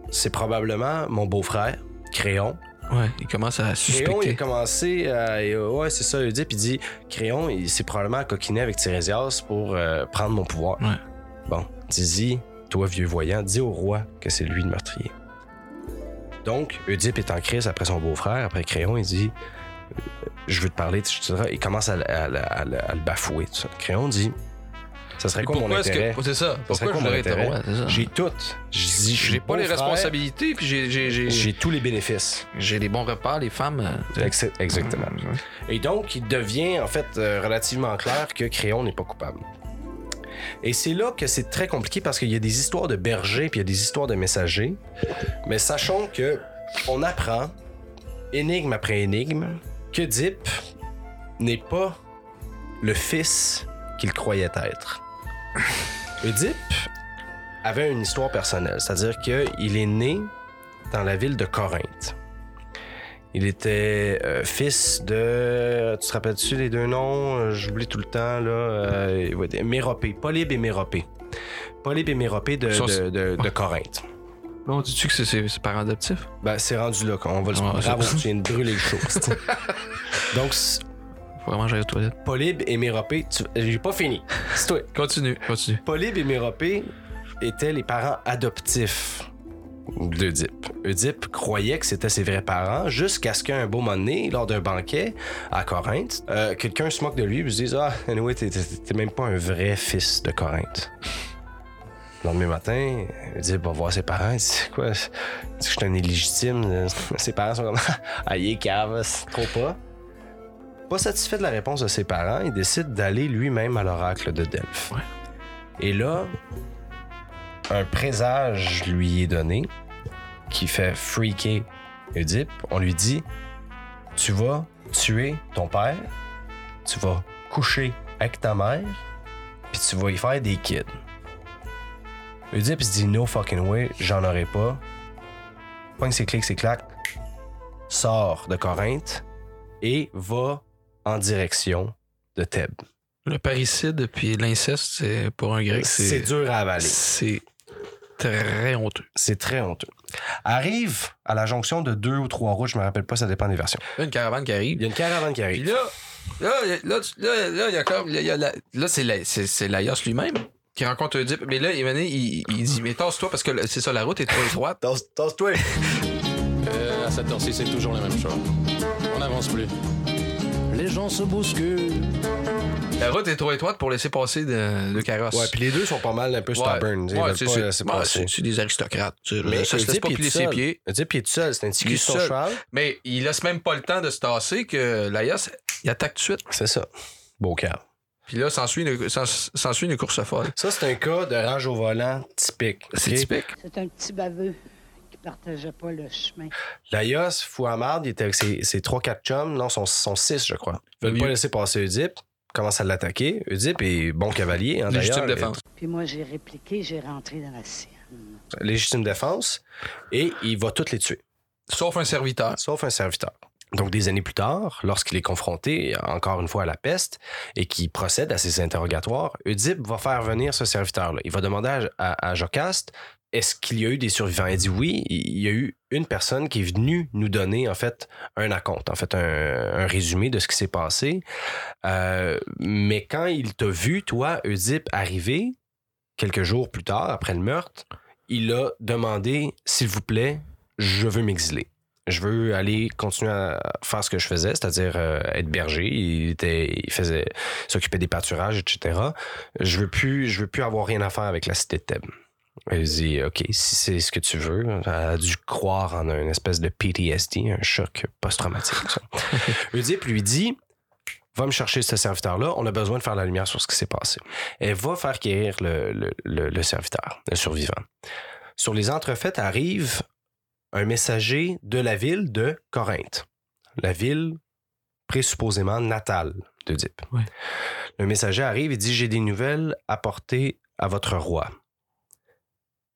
c'est probablement mon beau-frère, Créon.
ouais, il commence à
Créon, il a
suspecter.
commencé à. et, euh, Ouais, c'est ça, Oedipe, il dit Créon, il s'est probablement coquiné avec Tiresias pour euh, prendre mon pouvoir.
Ouais.
Bon, dis-y, toi, vieux voyant, dis au roi que c'est lui le meurtrier. Donc, Oedipe est en crise après son beau-frère, après Créon, il dit euh, Je veux te parler, etc. Il commence à, à- à- à- à le bafouer. tout ça. Créon dit Ça serait quoi mon
pourquoi est-ce
intérêt?
que. C'est ça.
Ça serait
Pourquoi
quoi
je devrais être roi?
J'ai tout.
J'ai pas les responsabilités, puis j'ai- j'ai-
tous les bénéfices.
J'ai les bons repas, les femmes. euh,
Ex- Exactement. Et donc, il devient en fait euh, relativement clair que Créon n'est pas coupable. Et c'est là que c'est très compliqué parce qu'il y a des histoires de bergers puis il y a des histoires de messagers. Mais sachons que on apprend, énigme après énigme, que Dip n'est pas le fils qu'il croyait être. Oedipe avait une histoire personnelle, c'est-à-dire qu'il est né dans la ville de Corinthe. Il était euh, fils de. Tu te rappelles-tu les deux noms? Euh, J'oublie tout le temps, là. Euh, Méropée. Polybe et Méropée. Polybe et Méropée de, de, de- de Corinthe.
Non, dis-tu que c'est ses parents adoptifs?
Ben, c'est rendu là, on va le
Ouais,
Bravo,
c'est-
tu viens de brûler le show. c'est- Donc,
Faut vraiment j'aille aux toilettes.
Polybe et Méropée, tu... j'ai pas fini. C'est toi.
Continue, continue.
Polybe et Méropée étaient les parents adoptifs d'Oedipe. Oedipe croyait que c'était ses vrais parents jusqu'à ce qu'un beau moment donné, lors d'un banquet à Corinthe, euh, quelqu'un se moque de lui et se dise Ah, anyway, t'es- même pas un vrai fils de Corinthe. Le lendemain matin, Oedipe va voir ses parents. Il dit quoi? Dit que je suis un illégitime? Ses parents sont comme Ah, est cave, c'est trop pas. Pas satisfait de la réponse de ses parents, il décide d'aller lui-même à l'oracle de Delphes. Et là, un présage lui est donné qui fait freaker Oedipe. On lui dit Tu vas tuer ton père, tu vas coucher avec ta mère, puis tu vas y faire des kids. Oedipe se dit No fucking way, j'en aurai pas. Pogne ses clics, ses claques, sort de Corinthe et va en direction de Thèbes.
Le parricide puis l'inceste, c'est pour un grec, c'est.
C'est dur à avaler.
C'est très honteux.
C'est très honteux. Arrive à la jonction de deux ou trois routes, je me rappelle pas, ça dépend des versions.
Là, une caravane qui arrive.
Il y a une caravane qui
Puis
arrive.
là, là, là, tu- là, là, il y a comme. il y a la- là, c'est la- c'est c'est Laios lui-même qui rencontre Oedipe. Mais là, il, il, il dit Mais tasse-toi parce que là, c'est ça, la route est trop étroite.
Tasse-toi!
Euh, à cette heure-ci, c'est toujours la même chose. On n'avance plus. Les gens se bousculent.
La route est trop étroite pour laisser passer de, de carrosse.
Ouais, puis les deux sont pas mal un peu stubborn.
Ouais, ouais, c'est- c'est des aristocrates. tu.
Mais
ça se laisse pas
tout
ses pieds.
Il est tout seul. C'est un petit cul sur cheval.
Mais il laisse même pas le temps de se tasser que Laios, il attaque tout de suite.
C'est ça. Beau cœur.
Puis là, s'ensuit une, s'en- s'ensuit une course folle.
Ça, c'est un cas de rage au volant typique.
C'est typique.
C'est un petit baveux qui partageait pas le chemin.
Laios, fou à marde, il était avec ses, ses 3-4 chums, non, son, son 6, je crois. Ils veulent
Le
pas laisser passer Oedipe, commence à l'attaquer. Oedipe est bon cavalier, hein,
Légitime défense.
Puis moi, j'ai répliqué, j'ai rentré dans la sienne.
Légitime défense. Et il va toutes les tuer.
Sauf un serviteur.
sauf un serviteur. Donc, des années plus tard, lorsqu'il est confronté encore une fois à la peste et qu'il procède à ses interrogatoires, Oedipe va faire venir ce serviteur-là. Il va demander à, à- à Jocaste est-ce qu'il y a eu des survivants? Il dit oui, il y a eu une personne qui est venue nous donner en fait un acompte, en fait un, résumé de ce qui s'est passé. Euh, mais quand il t'a vu, toi, Oedipe, arriver, quelques jours plus tard, après le meurtre, il a demandé s'il vous plaît, je veux m'exiler je veux aller continuer à faire ce que je faisais, c'est-à-dire euh, être berger. Il faisait, s'occupait des pâturages, etc. Je veux plus, je veux plus avoir rien à faire avec la cité de Thèbes. Elle dit, OK, si c'est ce que tu veux, elle a dû croire en une espèce de PTSD, un choc post-traumatique. Oedipe lui dit, va me chercher ce serviteur-là, on a besoin de faire la lumière sur ce qui s'est passé. Elle va faire guérir le, le- le- le serviteur, le survivant. Sur les entrefaites arrive un messager de la ville de Corinthe, la ville présupposément natale d'Oedipe.
Ouais.
Le messager arrive et dit J'ai des nouvelles à porter à votre roi.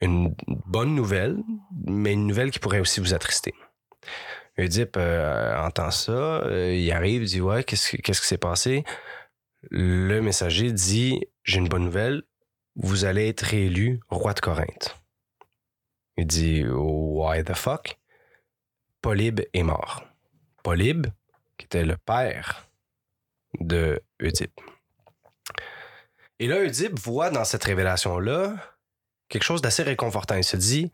Une bonne nouvelle, mais une nouvelle qui pourrait aussi vous attrister. Oedipe euh, entend ça, euh, il arrive, dit Ouais, qu'est-ce, que- qu'est-ce qui s'est passé? Le messager dit J'ai une bonne nouvelle, vous allez être élu roi de Corinthe. Il dit Why the fuck? Polybe est mort. Polybe, qui était le père de Oedipe. Et là, Oedipe voit dans cette révélation-là quelque chose d'assez réconfortant. Il se dit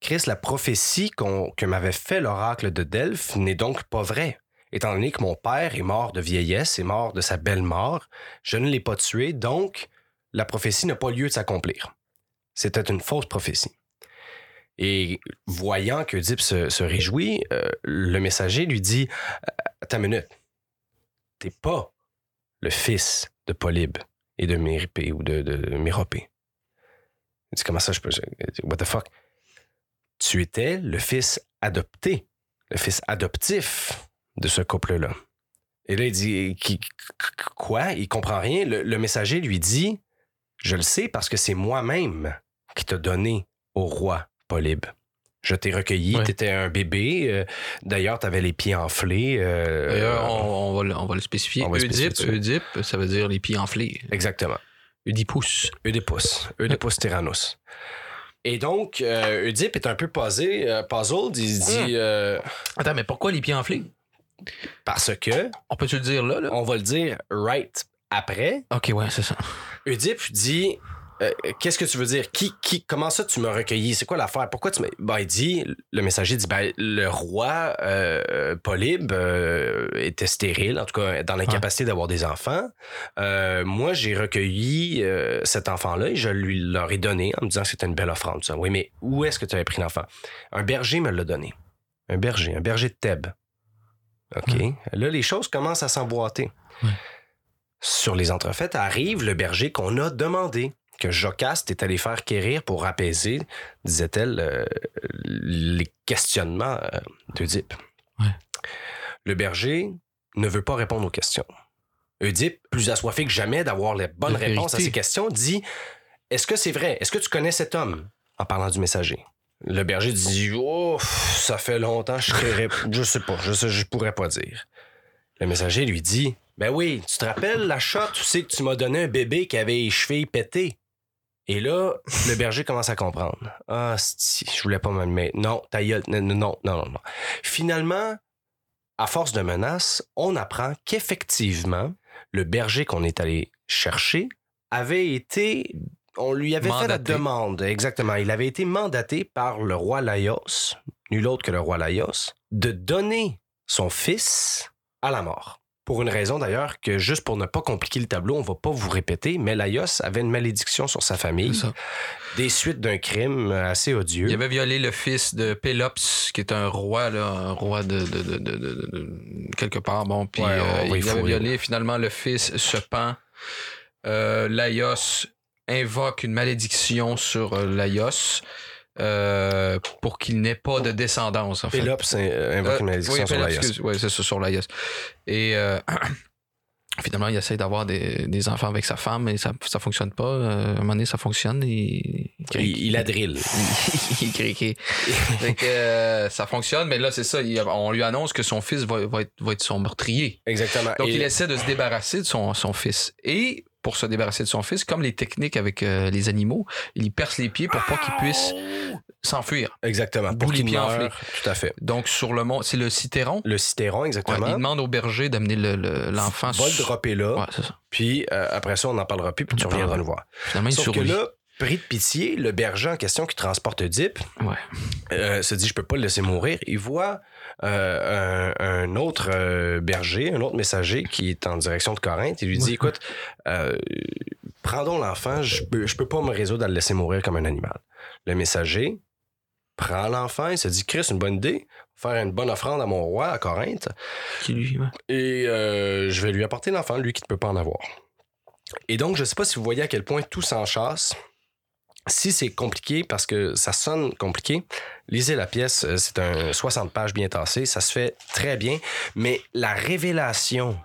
Chris, la prophétie que m'avait fait l'oracle de Delphes n'est donc pas vraie. Étant donné que mon père est mort de vieillesse, est mort de sa belle mort, je ne l'ai pas tué, donc la prophétie n'a pas lieu de s'accomplir. C'était une fausse prophétie. Et voyant que Oedipe se, réjouit, euh, le messager lui dit Euh, une minute, t'es pas le fils de Polybe et de Méripée ou de, de Méropée. Il dit Comment ça je peux. dit, What the fuck? Tu étais le fils adopté, le fils adoptif de ce couple-là. Et là, il dit Quoi? Il comprend rien. Le, le messager lui dit Je le sais parce que c'est moi-même qui t'a donné au roi Polybe. Je t'ai recueilli,
Ouais.
t'étais un bébé. euh, D'ailleurs, t'avais les pieds enflés. euh,
D'ailleurs, on, on va, le- on va le spécifier.
on va.
Oedipe, ça veut dire les pieds enflés.
Exactement.
Oedipus.
Oedipus. Oedipus Tyrannus. Et donc, euh, Oedipe est un peu posé, euh, puzzled. Il dit... euh,
Attends, mais pourquoi les pieds enflés?
parce que,
On peut-tu le dire là? là?
on va le dire right après,
Ok, ouais, c'est ça.
Oedipe dit euh, Qu'est-ce que tu veux dire? Qui, qui, Comment ça tu m'as recueilli? C'est quoi l'affaire? Pourquoi tu m'as. Ben, il dit Le messager dit ben, Le roi euh, Polybe euh, était stérile, en tout cas dans l'incapacité d'avoir des enfants. Euh, moi, j'ai recueilli euh, cet enfant-là et je lui leur ai donné en me disant que c'était une belle offrande. tout ça. Oui, mais où est-ce que tu avais pris l'enfant? Un berger me l'a donné. Un berger, un berger de Thèbes. OK? Là, les choses commencent à s'emboîter. Sur les entrefaites arrive le berger qu'on a demandé, que Jocaste est allé faire quérir pour apaiser, disait-elle, euh, les questionnements euh, d'Oedipe. Le berger ne veut pas répondre aux questions. Oedipe, plus assoiffé que jamais d'avoir les bonnes
La
réponses à ses questions, dit Est-ce que c'est vrai? Est-ce que tu connais cet homme En parlant du messager. Le berger dit Oh, ça fait longtemps, je serais, je sais pas, je, sais, je pourrais pas dire. Le messager lui dit Ben oui, tu te rappelles la shot, tu sais que tu m'as donné un bébé qui avait les chevilles pétées. Et là, le berger commence à comprendre. Ah, si, je voulais pas me mettre. Non, ta gueule, non, non, non, non. Finalement, à force de menaces, on apprend qu'effectivement, le berger qu'on est allé chercher avait été. On lui avait fait la demande, exactement. Il avait été mandaté par le roi Laios, nul autre que le roi Laios, de donner son fils à la mort. Pour une raison d'ailleurs que, juste pour ne pas compliquer le tableau, on va pas vous répéter, mais Laios avait une malédiction sur sa famille, des suites d'un crime assez odieux.
Il avait violé le fils de Pélops, qui est un roi, là, un roi de, de, de, de- de- de- quelque part. Bon, puis
Ouais,
euh, il avait finalement le fils se pend. Euh, Laios invoque une malédiction sur euh, Laios euh, pour qu'il n'ait pas de descendance. En fait.
Pélops euh, invoque une
Euh,
malédiction
oui,
sur Laios.
Ouais, c'est ça, sur Laios. Et finalement, il essaie d'avoir des, des enfants avec sa femme, et ça ça fonctionne pas. Euh, à un moment donné, ça fonctionne. Et...
Il, il drille.
il craqué. Fait que, euh, ça fonctionne, mais là, c'est ça. il- on lui annonce que son fils va, va être, va être son meurtrier.
Exactement.
Donc,
Et-
il essaie de se débarrasser de son, son fils. Et pour se débarrasser de son fils, comme les techniques avec euh, les animaux, il y perce les pieds pour pas qu'il puisse s'enfuir.
Exactement. Pour
les
qu'il
pieds
meure.
enflés.
Tout à fait.
Donc, sur le mont, c'est le cithéron.
Le
Ouais,
exactement.
il demande au berger d'amener le- le- l'enfant.
va le dropper là.
Ouais, c'est ça.
Puis euh, après ça, on n'en parlera plus, puis tu reviendras nous voir.
Finalement, il
Sauf que là, pris de pitié, le berger en question qui transporte Oedipe
Ouais.
euh, se dit je peux pas le laisser mourir. Il voit euh, un, un autre euh, berger, un autre messager qui est en direction de Corinthe. Il lui dit écoute, prends donc l'enfant, je peux, je peux pas me résoudre à le laisser mourir comme un animal. Le messager prend l'enfant et se dit Chris, une bonne idée, faire une bonne offrande à mon roi à Corinthe.
Qui lui, ouais.
Et je vais lui apporter l'enfant, lui qui ne peut pas en avoir. Et donc, je ne sais pas si vous voyez à quel point tout s'enchasse. Si c'est compliqué, parce que ça sonne compliqué, lisez la pièce, euh, c'est un 60 pages bien tassé, ça se fait très bien, mais la révélation,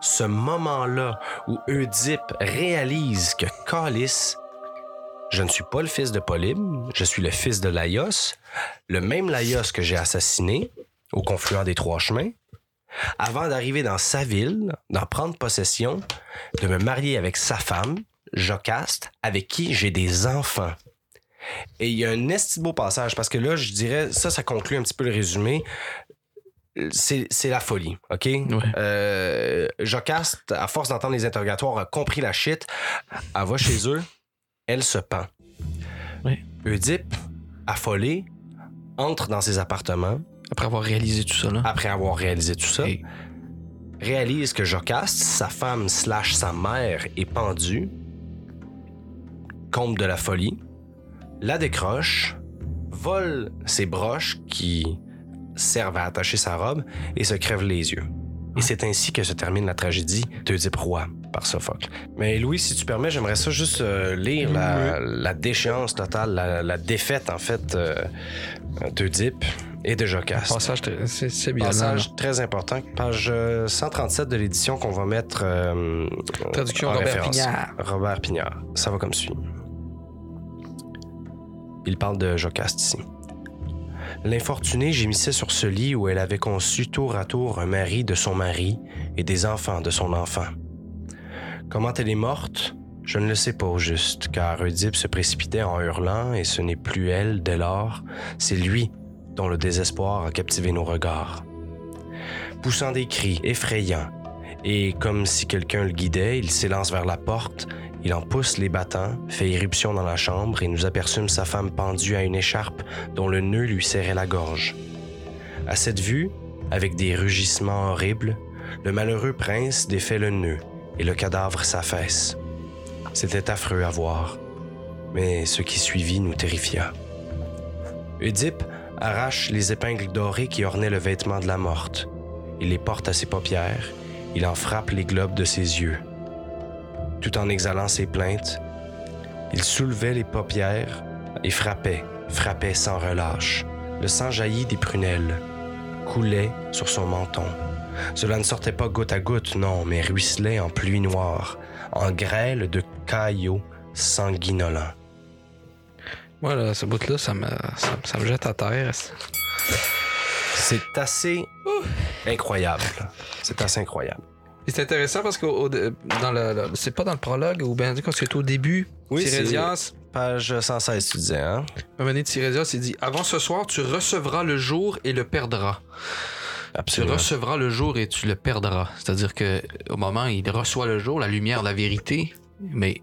ce moment-là où Oedipe réalise que Calis, je ne suis pas le fils de Polybe, je suis le fils de Laios, le même Laios que j'ai assassiné au confluent des trois chemins, avant d'arriver dans sa ville, d'en prendre possession, de me marier avec sa femme, Jocaste, avec qui j'ai des enfants. Et il y a un esti beau passage, parce que là, je dirais, ça, ça conclut un petit peu le résumé. C'est c'est la folie, OK? Euh, Jocaste, à force d'entendre les interrogatoires, a compris la shit. Elle va chez eux, elle se pend. Oedipe, affolé, entre dans ses appartements.
Après avoir réalisé tout ça, là.
Après avoir réalisé tout ça. Réalise que Jocaste, sa femme slash sa mère, est pendue. Comble de la folie. La décroche. Vole ses broches qui servent à attacher sa robe et se crève les yeux. Et c'est ainsi que se termine la tragédie d'Oedipe Roi par Sophocle. Mais Louis, si tu permets, j'aimerais ça juste euh, lire la, la déchéance totale, la, la défaite en fait euh, d'Oedipe et de Jocaste.
Passage, bien.
Passage très important, page euh, 137 de l'édition qu'on va mettre euh,
Traduction
en
Robert
référence.
Pignard.
Robert Pignard. Ça va comme suit. Il parle de Jocaste ici. L'infortunée gémissait sur ce lit où elle avait conçu tour à tour un mari de son mari et des enfants de son enfant. Comment elle est morte? Je ne le sais pas au juste, car Oedipe se précipitait en hurlant et ce n'est plus elle dès lors, c'est lui dont le désespoir a captivé nos regards. Poussant des cris effrayants, et comme si quelqu'un le guidait, il s'élance vers la porte, il en pousse les battants, fait irruption dans la chambre et nous aperçûmes sa femme pendue à une écharpe dont le nœud lui serrait la gorge. À cette vue, avec des rugissements horribles, le malheureux prince défait le nœud et le cadavre s'affaisse. C'était affreux à voir, mais ce qui suivit nous terrifia. Oedipe arrache les épingles dorées qui ornaient le vêtement de la morte. Il les porte à ses paupières, il en frappe les globes de ses yeux. Tout en exhalant ses plaintes, il soulevait les paupières et frappait, frappait sans relâche. Le sang jaillit des prunelles, coulait sur son menton. Cela ne sortait pas goutte à goutte, non, mais ruisselait en pluie noire, en grêle de caillots sanguinolents.
Voilà, ce bout-là, ça me, ça, ça me jette à terre.
C'est assez incroyable. C'est assez incroyable.
C'est intéressant parce que au- dans le, le- c'est pas dans le prologue ou bien quand c'est au début,
Oui,
Tirésias,
Page 116, tu disais, hein?
un moment Tirésias, il dit Avant ce soir, tu recevras le jour et le perdras. Tu
Absolument.
recevras le jour et tu le perdras. C'est-à-dire que au moment où il reçoit le jour, la lumière, la vérité, mais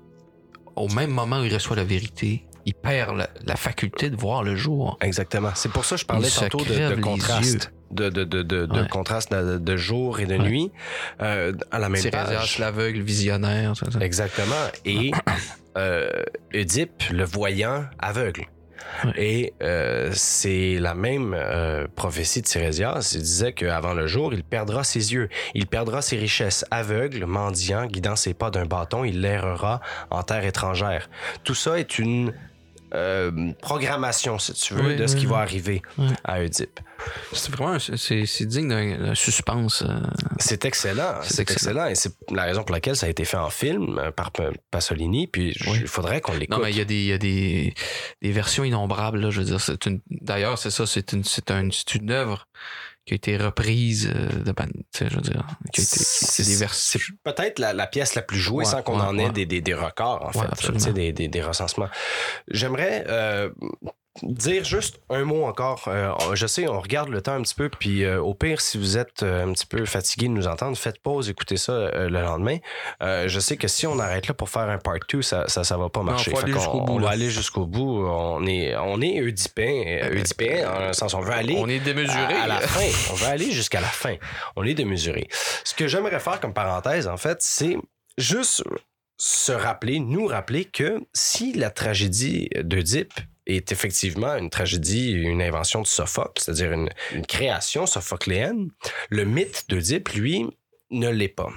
au même moment où il reçoit la vérité, il perd la, la faculté de voir le jour.
Exactement. C'est pour ça que je parlais
Il
tantôt de, de contraste. De, de, de, de, contraste de, de jour et de
Ouais.
nuit euh, à la même page.
l'aveugle, visionnaire. ça, ça?
Exactement. Et euh, Oedipe, le voyant, aveugle.
Ouais.
Et euh, c'est la même euh, prophétie de Tirésias. Il disait qu'avant le jour, il perdra ses yeux, il perdra ses richesses. Aveugle, mendiant, guidant ses pas d'un bâton, il l'errera en terre étrangère. Tout ça est une euh, programmation, si tu veux,
Oui,
de ce
oui,
qui va arriver à Oedipe.
C'est vraiment c'est digne d'un suspense. euh.
C'est excellent,
C'est excellent.
excellent. Et c'est la raison pour laquelle ça a été fait en film euh, par Pasolini. Puis il faudrait qu'on l'écoute.
Non, mais il y a des, y a des, des versions innombrables. Là, je veux dire, c'est une. D'ailleurs, c'est ça, c'est une, c'est un, une œuvre qui a été reprise euh, de, je veux dire, qui a été, c'est des
peut-être la, la pièce la plus jouée
Ouais,
sans qu'on
ouais,
en ait
ouais.
des, des, des records, en fait, des, des recensements. J'aimerais euh, dire juste un mot encore. Euh, je sais, on regarde le temps un petit peu, puis euh, au pire, si vous êtes euh, un petit peu fatigué de nous entendre, faites pause, écoutez ça le lendemain. Je sais que si on arrête là pour faire un part 2, ça, ça, ça va pas marcher.
aller bout,
On va aller jusqu'au bout. On est, on est dans un sens, on veut aller
On est démesuré.
à, à la fin. On veut aller jusqu'à la fin. On est démesuré. Ce que j'aimerais faire comme parenthèse, en fait, c'est juste se rappeler, nous rappeler que si la tragédie d'Oedipe est effectivement une tragédie, une invention de Sophocle, c'est-à-dire une, une création sophocléenne, le mythe d'Oedipe, lui, ne l'est pas.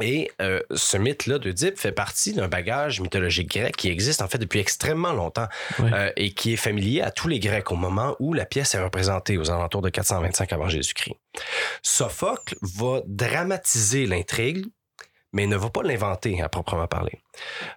Et euh, ce mythe-là d'Oedipe fait partie d'un bagage mythologique grec qui existe en fait depuis extrêmement longtemps euh, et qui est familier à tous les Grecs au moment où la pièce est représentée aux alentours de 425 avant Jésus-Christ. Sophocle va dramatiser l'intrigue, mais ne va pas l'inventer à proprement parler.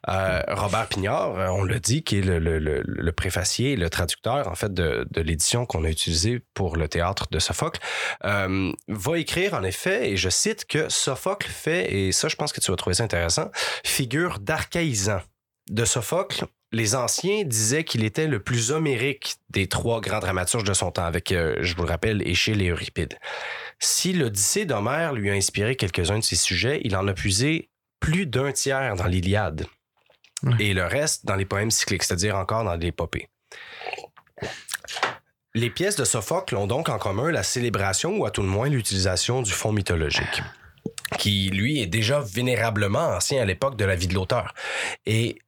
Euh, Robert Pignard, euh, on l'a dit, qui est le, le, le, le préfacier, le traducteur en fait de, l'édition qu'on a utilisée pour le théâtre de Sophocle, euh, va écrire en effet, et je cite que Sophocle fait, et ça je pense que tu vas trouver ça intéressant, figure d'archaïsant. De Sophocle, les anciens disaient qu'il était le plus homérique des trois grands dramaturges de son temps, avec, je vous le rappelle, Échille et Euripide. Si l'Odyssée d'Homère lui a inspiré quelques-uns de ses sujets, il en a puisé plus d'un tiers dans l'Iliade.
Ouais.
Et le reste dans les poèmes cycliques, c'est-à-dire encore dans l'épopée. Les pièces de Sophocle ont donc en commun la célébration ou à tout le moins l'utilisation du fond mythologique, qui lui est déjà vénérablement ancien à l'époque de la vie de l'auteur. Et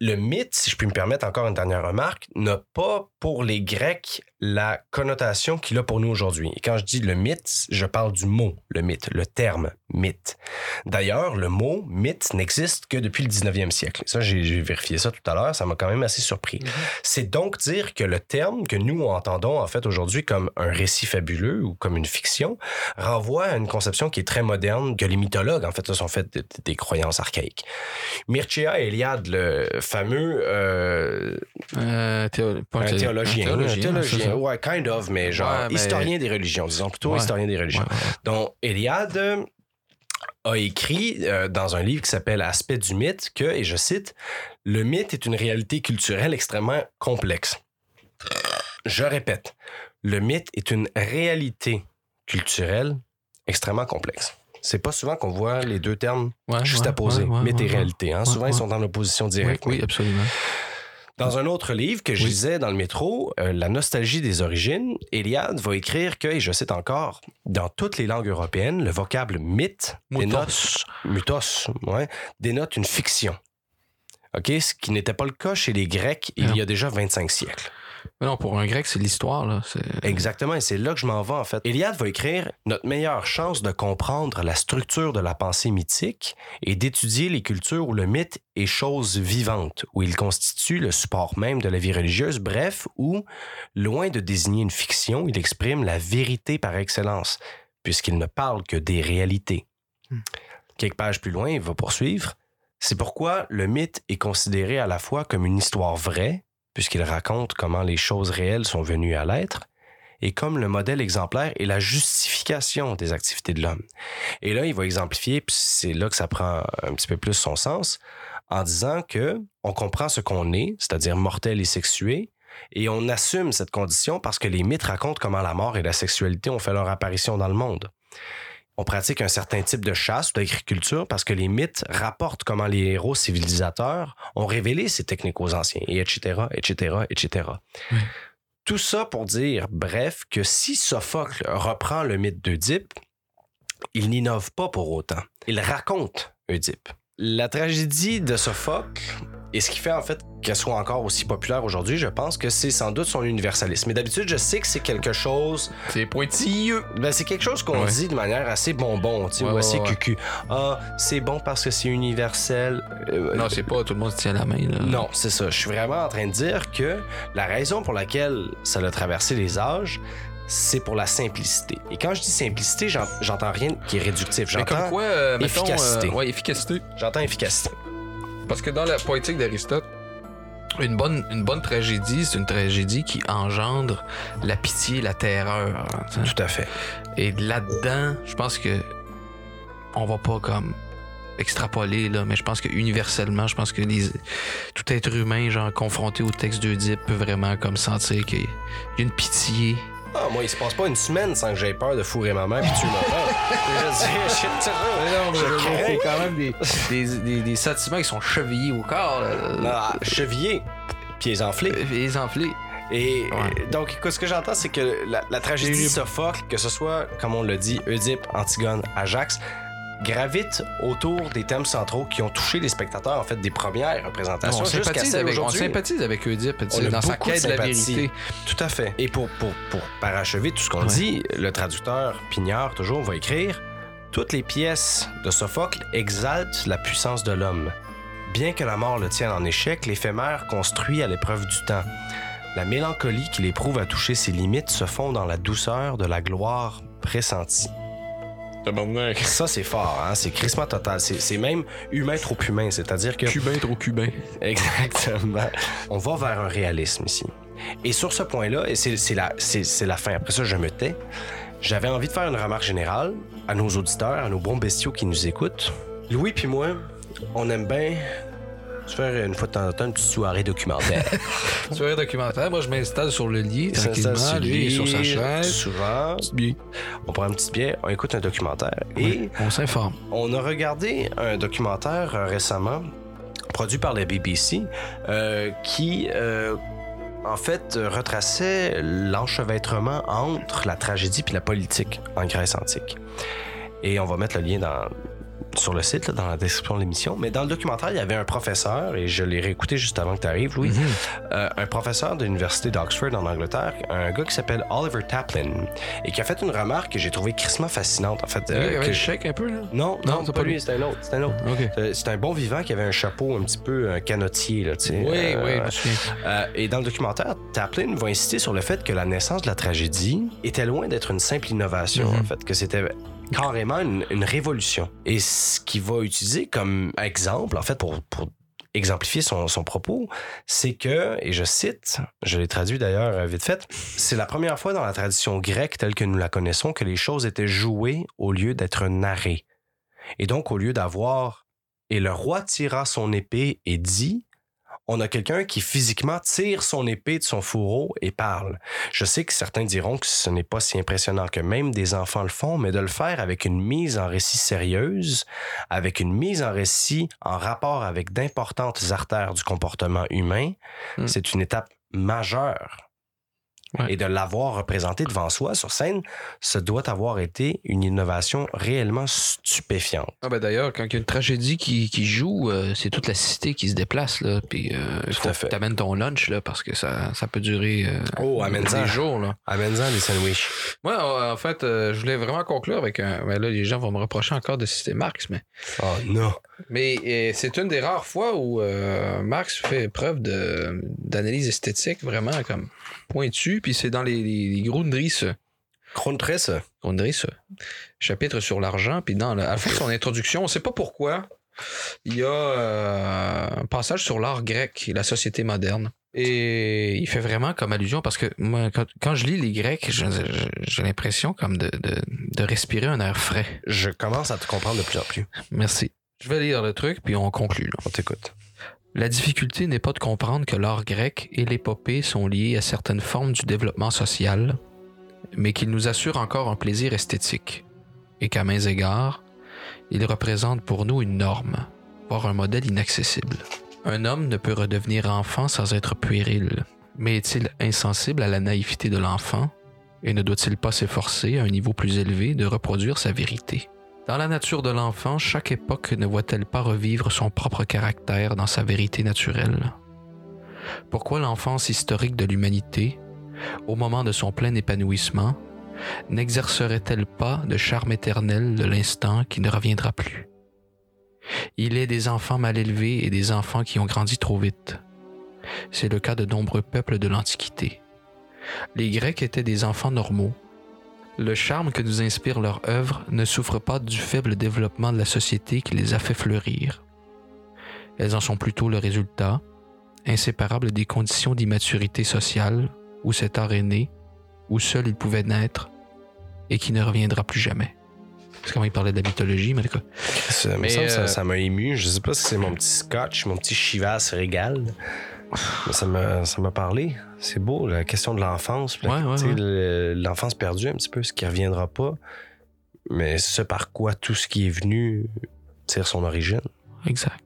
le mythe, si je puis me permettre encore une dernière remarque, n'a pas pour les Grecs la connotation qu'il a pour nous aujourd'hui. Et quand je dis le mythe, je parle du mot, le mythe, le terme mythe. D'ailleurs, le mot mythe n'existe que depuis le 19e siècle. Ça, j'ai vérifié ça tout à l'heure, ça m'a quand même assez surpris. C'est donc dire que le terme que nous entendons en fait aujourd'hui comme un récit fabuleux ou comme une fiction renvoie à une conception qui est très moderne, que les mythologues en fait se sont fait de- de- des croyances archaïques. Mircea Eliade, le fameux euh,
Euh, théologien, c'est ça.
ouais, kind of, mais genre
Ouais, mais-
historien des religions, disons plutôt
Ouais.
historien des religions. Donc, Eliade euh, a écrit euh, dans un livre qui s'appelle Aspect du mythe que, et je cite, Le mythe est une réalité culturelle extrêmement complexe. Je répète, le mythe est une réalité culturelle extrêmement complexe. C'est pas souvent qu'on voit les deux termes
Ouais,
juste
ouais,
à poser,
ouais,
mythe et réalité. hein. souvent, ils sont en opposition
Oui,
directe.
oui, absolument.
Dans un autre livre que je
Oui.
lisais dans le métro, euh, La nostalgie des origines, Eliade va écrire que, et je cite encore, dans toutes les langues européennes, le vocable mythe dénote, ouais, dénote une fiction. OK? Ce qui n'était pas le cas chez les Grecs il y a déjà 25 siècles.
Mais non, pour un grec, c'est l'histoire, là.
Exactement, et c'est là que je m'en vais en fait. Eliade va écrire Notre meilleure chance de comprendre la structure de la pensée mythique est d'étudier les cultures où le mythe est chose vivante, où il constitue le support même de la vie religieuse, bref, où, loin de désigner une fiction, il exprime la vérité par excellence, puisqu'il ne parle que des réalités. Quelques pages plus loin, il va poursuivre. C'est pourquoi le mythe est considéré à la fois comme une histoire vraie, puisqu'il raconte comment les choses réelles sont venues à l'être, et comme le modèle exemplaire et la justification des activités de l'homme. Et là, il va exemplifier, puis c'est là que ça prend un petit peu plus son sens, en disant que on comprend ce qu'on est, c'est-à-dire mortel et sexué, et on assume cette condition parce que les mythes racontent comment la mort et la sexualité ont fait leur apparition dans le monde. On pratique un certain type de chasse ou d'agriculture parce que les mythes rapportent comment les héros civilisateurs ont révélé ces techniques aux anciens, et etc., etc., etc. Tout ça pour dire, bref, que si Sophocle reprend le mythe d'Oedipe, il n'innove pas pour autant. Il raconte Oedipe. La tragédie de Sophocle, et ce qui fait en fait qu'elle soit encore aussi populaire aujourd'hui, je pense que c'est sans doute son universalisme. Mais d'habitude, je sais que c'est quelque chose.
C'est pointilleux.
Ben, c'est quelque chose qu'on
Ouais.
dit de manière assez bonbon, tu sais,
Ouais,
ou assez
ouais.
cucu. Ah, c'est bon parce que c'est universel. Euh,
Non, c'est pas tout le monde se tient la main, là.
non, c'est ça. Je suis vraiment en train de dire que la raison pour laquelle ça a traversé les âges, c'est pour la simplicité. Et quand je dis simplicité, j'en- j'entends rien qui est réductif. J'entends
quoi, euh, mettons,
efficacité.
euh, ouais, efficacité.
J'entends efficacité.
Parce que dans la poétique d'Aristote, une bonne, une bonne tragédie, c'est une tragédie qui engendre la pitié, la terreur. hein.
Tout à fait.
Et là-dedans, je pense que on va pas comme extrapoler, là, mais je pense que universellement, je pense que les- tout être humain, genre confronté au texte d'Oedipe, peut vraiment comme sentir qu'il y a une pitié.
Ah, moi, il se passe pas une semaine sans que j'aie peur de fourrer ma mère puis tuer mon père. Je
C'est quand même des, des, des, des sentiments qui sont chevillés au corps. là.
chevillé, pieds enflés.
Pieds enflés.
Et
Ouais.
euh, donc, écoute, ce que j'entends, c'est que la, la tragédie de Sophocle, que ce soit, comme on l'a dit, Oedipe, Antigone, Ajax, gravite autour des thèmes centraux qui ont touché les spectateurs, en fait, des premières représentations
On sympathise, avec, on sympathise avec Oedipe dans sa
beaucoup de
quête de la vérité.
Tout à fait. Et pour, pour, pour parachever tout ce qu'on
Ouais.
dit, le traducteur Pignard, toujours, va écrire Toutes les pièces de Sophocle exaltent la puissance de l'homme. Bien que la mort le tienne en échec, l'éphémère construit à l'épreuve du temps. La mélancolie qu'il éprouve à toucher ses limites se fond dans la douceur de la gloire pressentie. Ça, c'est fort, hein? c'est crissement total. C'est même humain trop humain, c'est-à-dire que.
Cubain trop cubain.
Exactement. On va vers un réalisme ici. Et sur ce point-là, et c'est la, la fin, après ça, je me tais, j'avais envie de faire une remarque générale à nos auditeurs, à nos bons bestiaux qui nous écoutent. Louis puis moi, on aime bien se faire une fois de temps en temps une petite soirée documentaire.
Soirée documentaire, moi je m'installe sur le lit, tranquillement,
sur
lui est sur sa chaise.
Souvent, on prend une petite bière, on écoute un documentaire. Et
on s'informe.
On a regardé un documentaire euh, récemment, produit par la BBC, euh, qui, euh, en fait, retraçait l'enchevêtrement entre la tragédie puis la politique en Grèce antique. Et on va mettre le lien dans, sur le site, là, dans la description de l'émission. Mais dans le documentaire, il y avait un professeur, et je l'ai réécouté juste avant que tu arrives, Louis, euh, un professeur de l'Université d'Oxford en Angleterre, un gars qui s'appelle Oliver Taplin, et qui a fait une remarque que j'ai trouvée crissement fascinante. En fait,
gars qui avait
que
chèque un peu, là?
non,
Non,
non,
pas
pas lui, c'est un autre. C'est un autre. C'est un bon vivant qui avait un chapeau un petit peu un canotier, là, tu sais.
Oui,
Euh,
oui,
euh, et dans le documentaire, Taplin va insister sur le fait que la naissance de la tragédie était loin d'être une simple innovation,
Mhm.
en fait, que c'était carrément une, une révolution. Et ce qu'il va utiliser comme exemple, en fait, pour, pour exemplifier son, son propos, c'est que, et je cite, je l'ai traduit d'ailleurs euh, vite fait, c'est la première fois dans la tradition grecque telle que nous la connaissons que les choses étaient jouées au lieu d'être narrées. Et donc, au lieu d'avoir et le roi tira son épée et dit, on a quelqu'un qui physiquement tire son épée de son fourreau et parle. Je sais que certains diront que ce n'est pas si impressionnant que même des enfants le font, mais de le faire avec une mise en récit sérieuse, avec une mise en récit en rapport avec d'importantes artères du comportement humain,
Hmm.
c'est une étape majeure.
Ouais.
Et de l'avoir représenté devant soi sur scène, ça doit avoir été une innovation réellement stupéfiante.
Ah ben d'ailleurs, quand il y a une tragédie qui, qui joue, euh, c'est toute la cité qui se déplace. Là, puis euh, il faut
à
que
fait.
tu amènes ton lunch là, parce que ça, ça peut durer euh,
Oh,
des jours. Là.
Amène-en des sandwichs.
Moi, en fait, euh, je voulais vraiment conclure avec un. Ben là, les gens vont me reprocher encore de citer Marx, mais.
Oh non.
Mais c'est une des rares fois où euh, Marx fait preuve de, d'analyse esthétique vraiment comme pointue, puis c'est dans les, les, les Grundrisse?
Grundrisse.
Grundrisse, chapitre sur l'argent, puis dans la, à la fin de son introduction, on ne sait pas pourquoi, il y a euh, un passage sur l'art grec et la société moderne. Et il fait vraiment comme allusion parce que moi, quand, quand je lis les Grecs, j'ai l'impression comme de, de- de respirer un air frais.
Je commence à te comprendre de plus en plus.
Merci. Je vais lire le truc, puis on conclut. là.
On t'écoute.
La difficulté n'est pas de comprendre que l'art grec et l'épopée sont liés à certaines formes du développement social, mais qu'ils nous assurent encore un plaisir esthétique, et qu'à mains égards, ils représentent pour nous une norme, voire un modèle inaccessible. Un homme ne peut redevenir enfant sans être puéril, mais est-il insensible à la naïveté de l'enfant, et ne doit-il pas s'efforcer à un niveau plus élevé de reproduire sa vérité? Dans la nature de l'enfant, chaque époque ne voit-elle pas revivre son propre caractère dans sa vérité naturelle? Pourquoi l'enfance historique de l'humanité, au moment de son plein épanouissement, n'exercerait-elle pas de charme éternel de l'instant qui ne reviendra plus? Il est des enfants mal élevés et des enfants qui ont grandi trop vite. C'est le cas de nombreux peuples de l'Antiquité. Les Grecs étaient des enfants normaux, le charme que nous inspire leur œuvre ne souffre pas du faible développement de la société qui les a fait fleurir. Elles en sont plutôt le résultat, inséparable des conditions d'immaturité sociale où cet art est né, où seul il pouvait naître, et qui ne reviendra plus jamais. C'est comment il parlait de la mythologie, mais cas.
Ça ça-
euh,
ça m'a ému. Je sais pas si c'est mon petit scotch, mon petit chivas régal. Ça m'a ça m'a parlé. C'est beau, la question de l'enfance. la-
Ouais,
L'enfance perdue, un petit peu, ce qui reviendra pas. Mais ce par quoi tout ce qui est venu tire son origine.
Exact.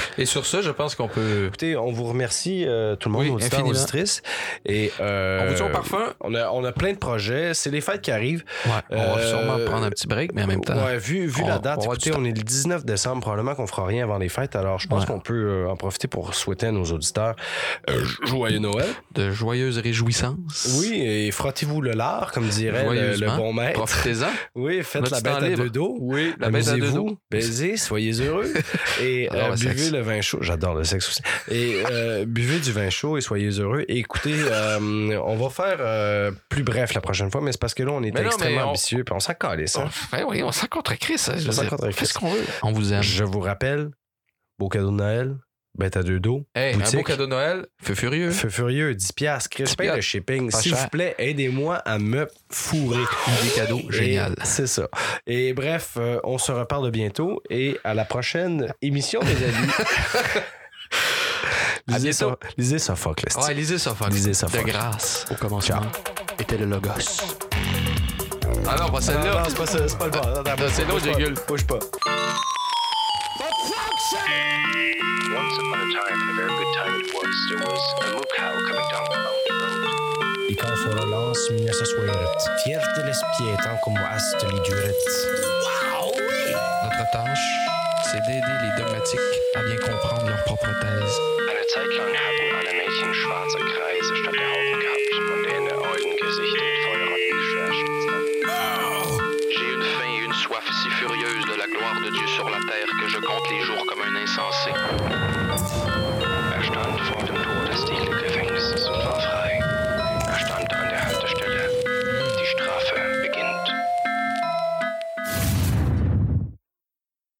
Et sur ça, je pense qu'on peut.
Écoutez, on vous remercie, euh, tout le monde,
Oui,
auditeurs, auditrices. Et, euh,
On vous dit au parfum.
On a, on a plein de projets. C'est les fêtes qui arrivent.
Ouais, on va
Euh,
sûrement prendre un petit break, mais en même temps.
Ouais, vu, vu
on-
la date,
on
écoutez, on est le 19 décembre, probablement qu'on fera rien avant les fêtes. Alors, je pense
Ouais.
qu'on peut euh, en profiter pour souhaiter à nos auditeurs euh, joyeux Noël.
De joyeuses réjouissances.
Oui, et frottez-vous le lard, comme dirait le, bon maître.
Profitez-en.
Oui, faites
Notre
la bête à
libre.
deux dos.
Oui, la bête à deux dos.
baisez, soyez heureux. Et euh,
le
buvez le vin chaud. J'adore le sexe aussi. Et euh, buvez du vin chaud et soyez heureux. Et écoutez, euh, on va faire euh, plus bref la prochaine fois, mais c'est parce que là, on était
non,
extrêmement
on-
ambitieux, puis on s'en calisse. hein.
Ben oui, on s'en contre Chris. hein,
On s'en contre Chris.
ce qu'on veut. On vous aime.
Je vous rappelle, beau cadeau de Noël, bête à deux dos.
Hey, un beau cadeau de Noël. Feu furieux.
Feu furieux, 10 piastres. Chris,
10
paye le shipping. S'il vous plaît, aidez-moi à me fourrer.
Des cadeaux. Génial.
C'est ça. Et bref, euh, on se reparle bientôt et à la prochaine émission, les amis. Lisez, ça, lisez Sophocle.
Ouais, lisez ça, Fox.
Lisez
De
Sophocle.
grâce, au commencement, était le Logos. Ah non, pas
Ah,
celle-là.
non, c'est pas pas le bon.
C'est l'autre, Jégule.
Bouge pas.
Was, there was a moo cow coming down the mountain road.
De l'idurette.
Notre tâche, c'est d'aider les dogmatiques à bien comprendre leur propre thèse.
Eine Zeit lang hatten alle Mädchen schwarze Kreise statt der Augen gehabt, von denen ihr Eugengesicht in Feuerrotten geschwärzt. J'ai une faim et une soif si furieuse de la gloire de Dieu sur la terre que je compte les jours comme un insensé. Stil Gefängnisses things. Waffen.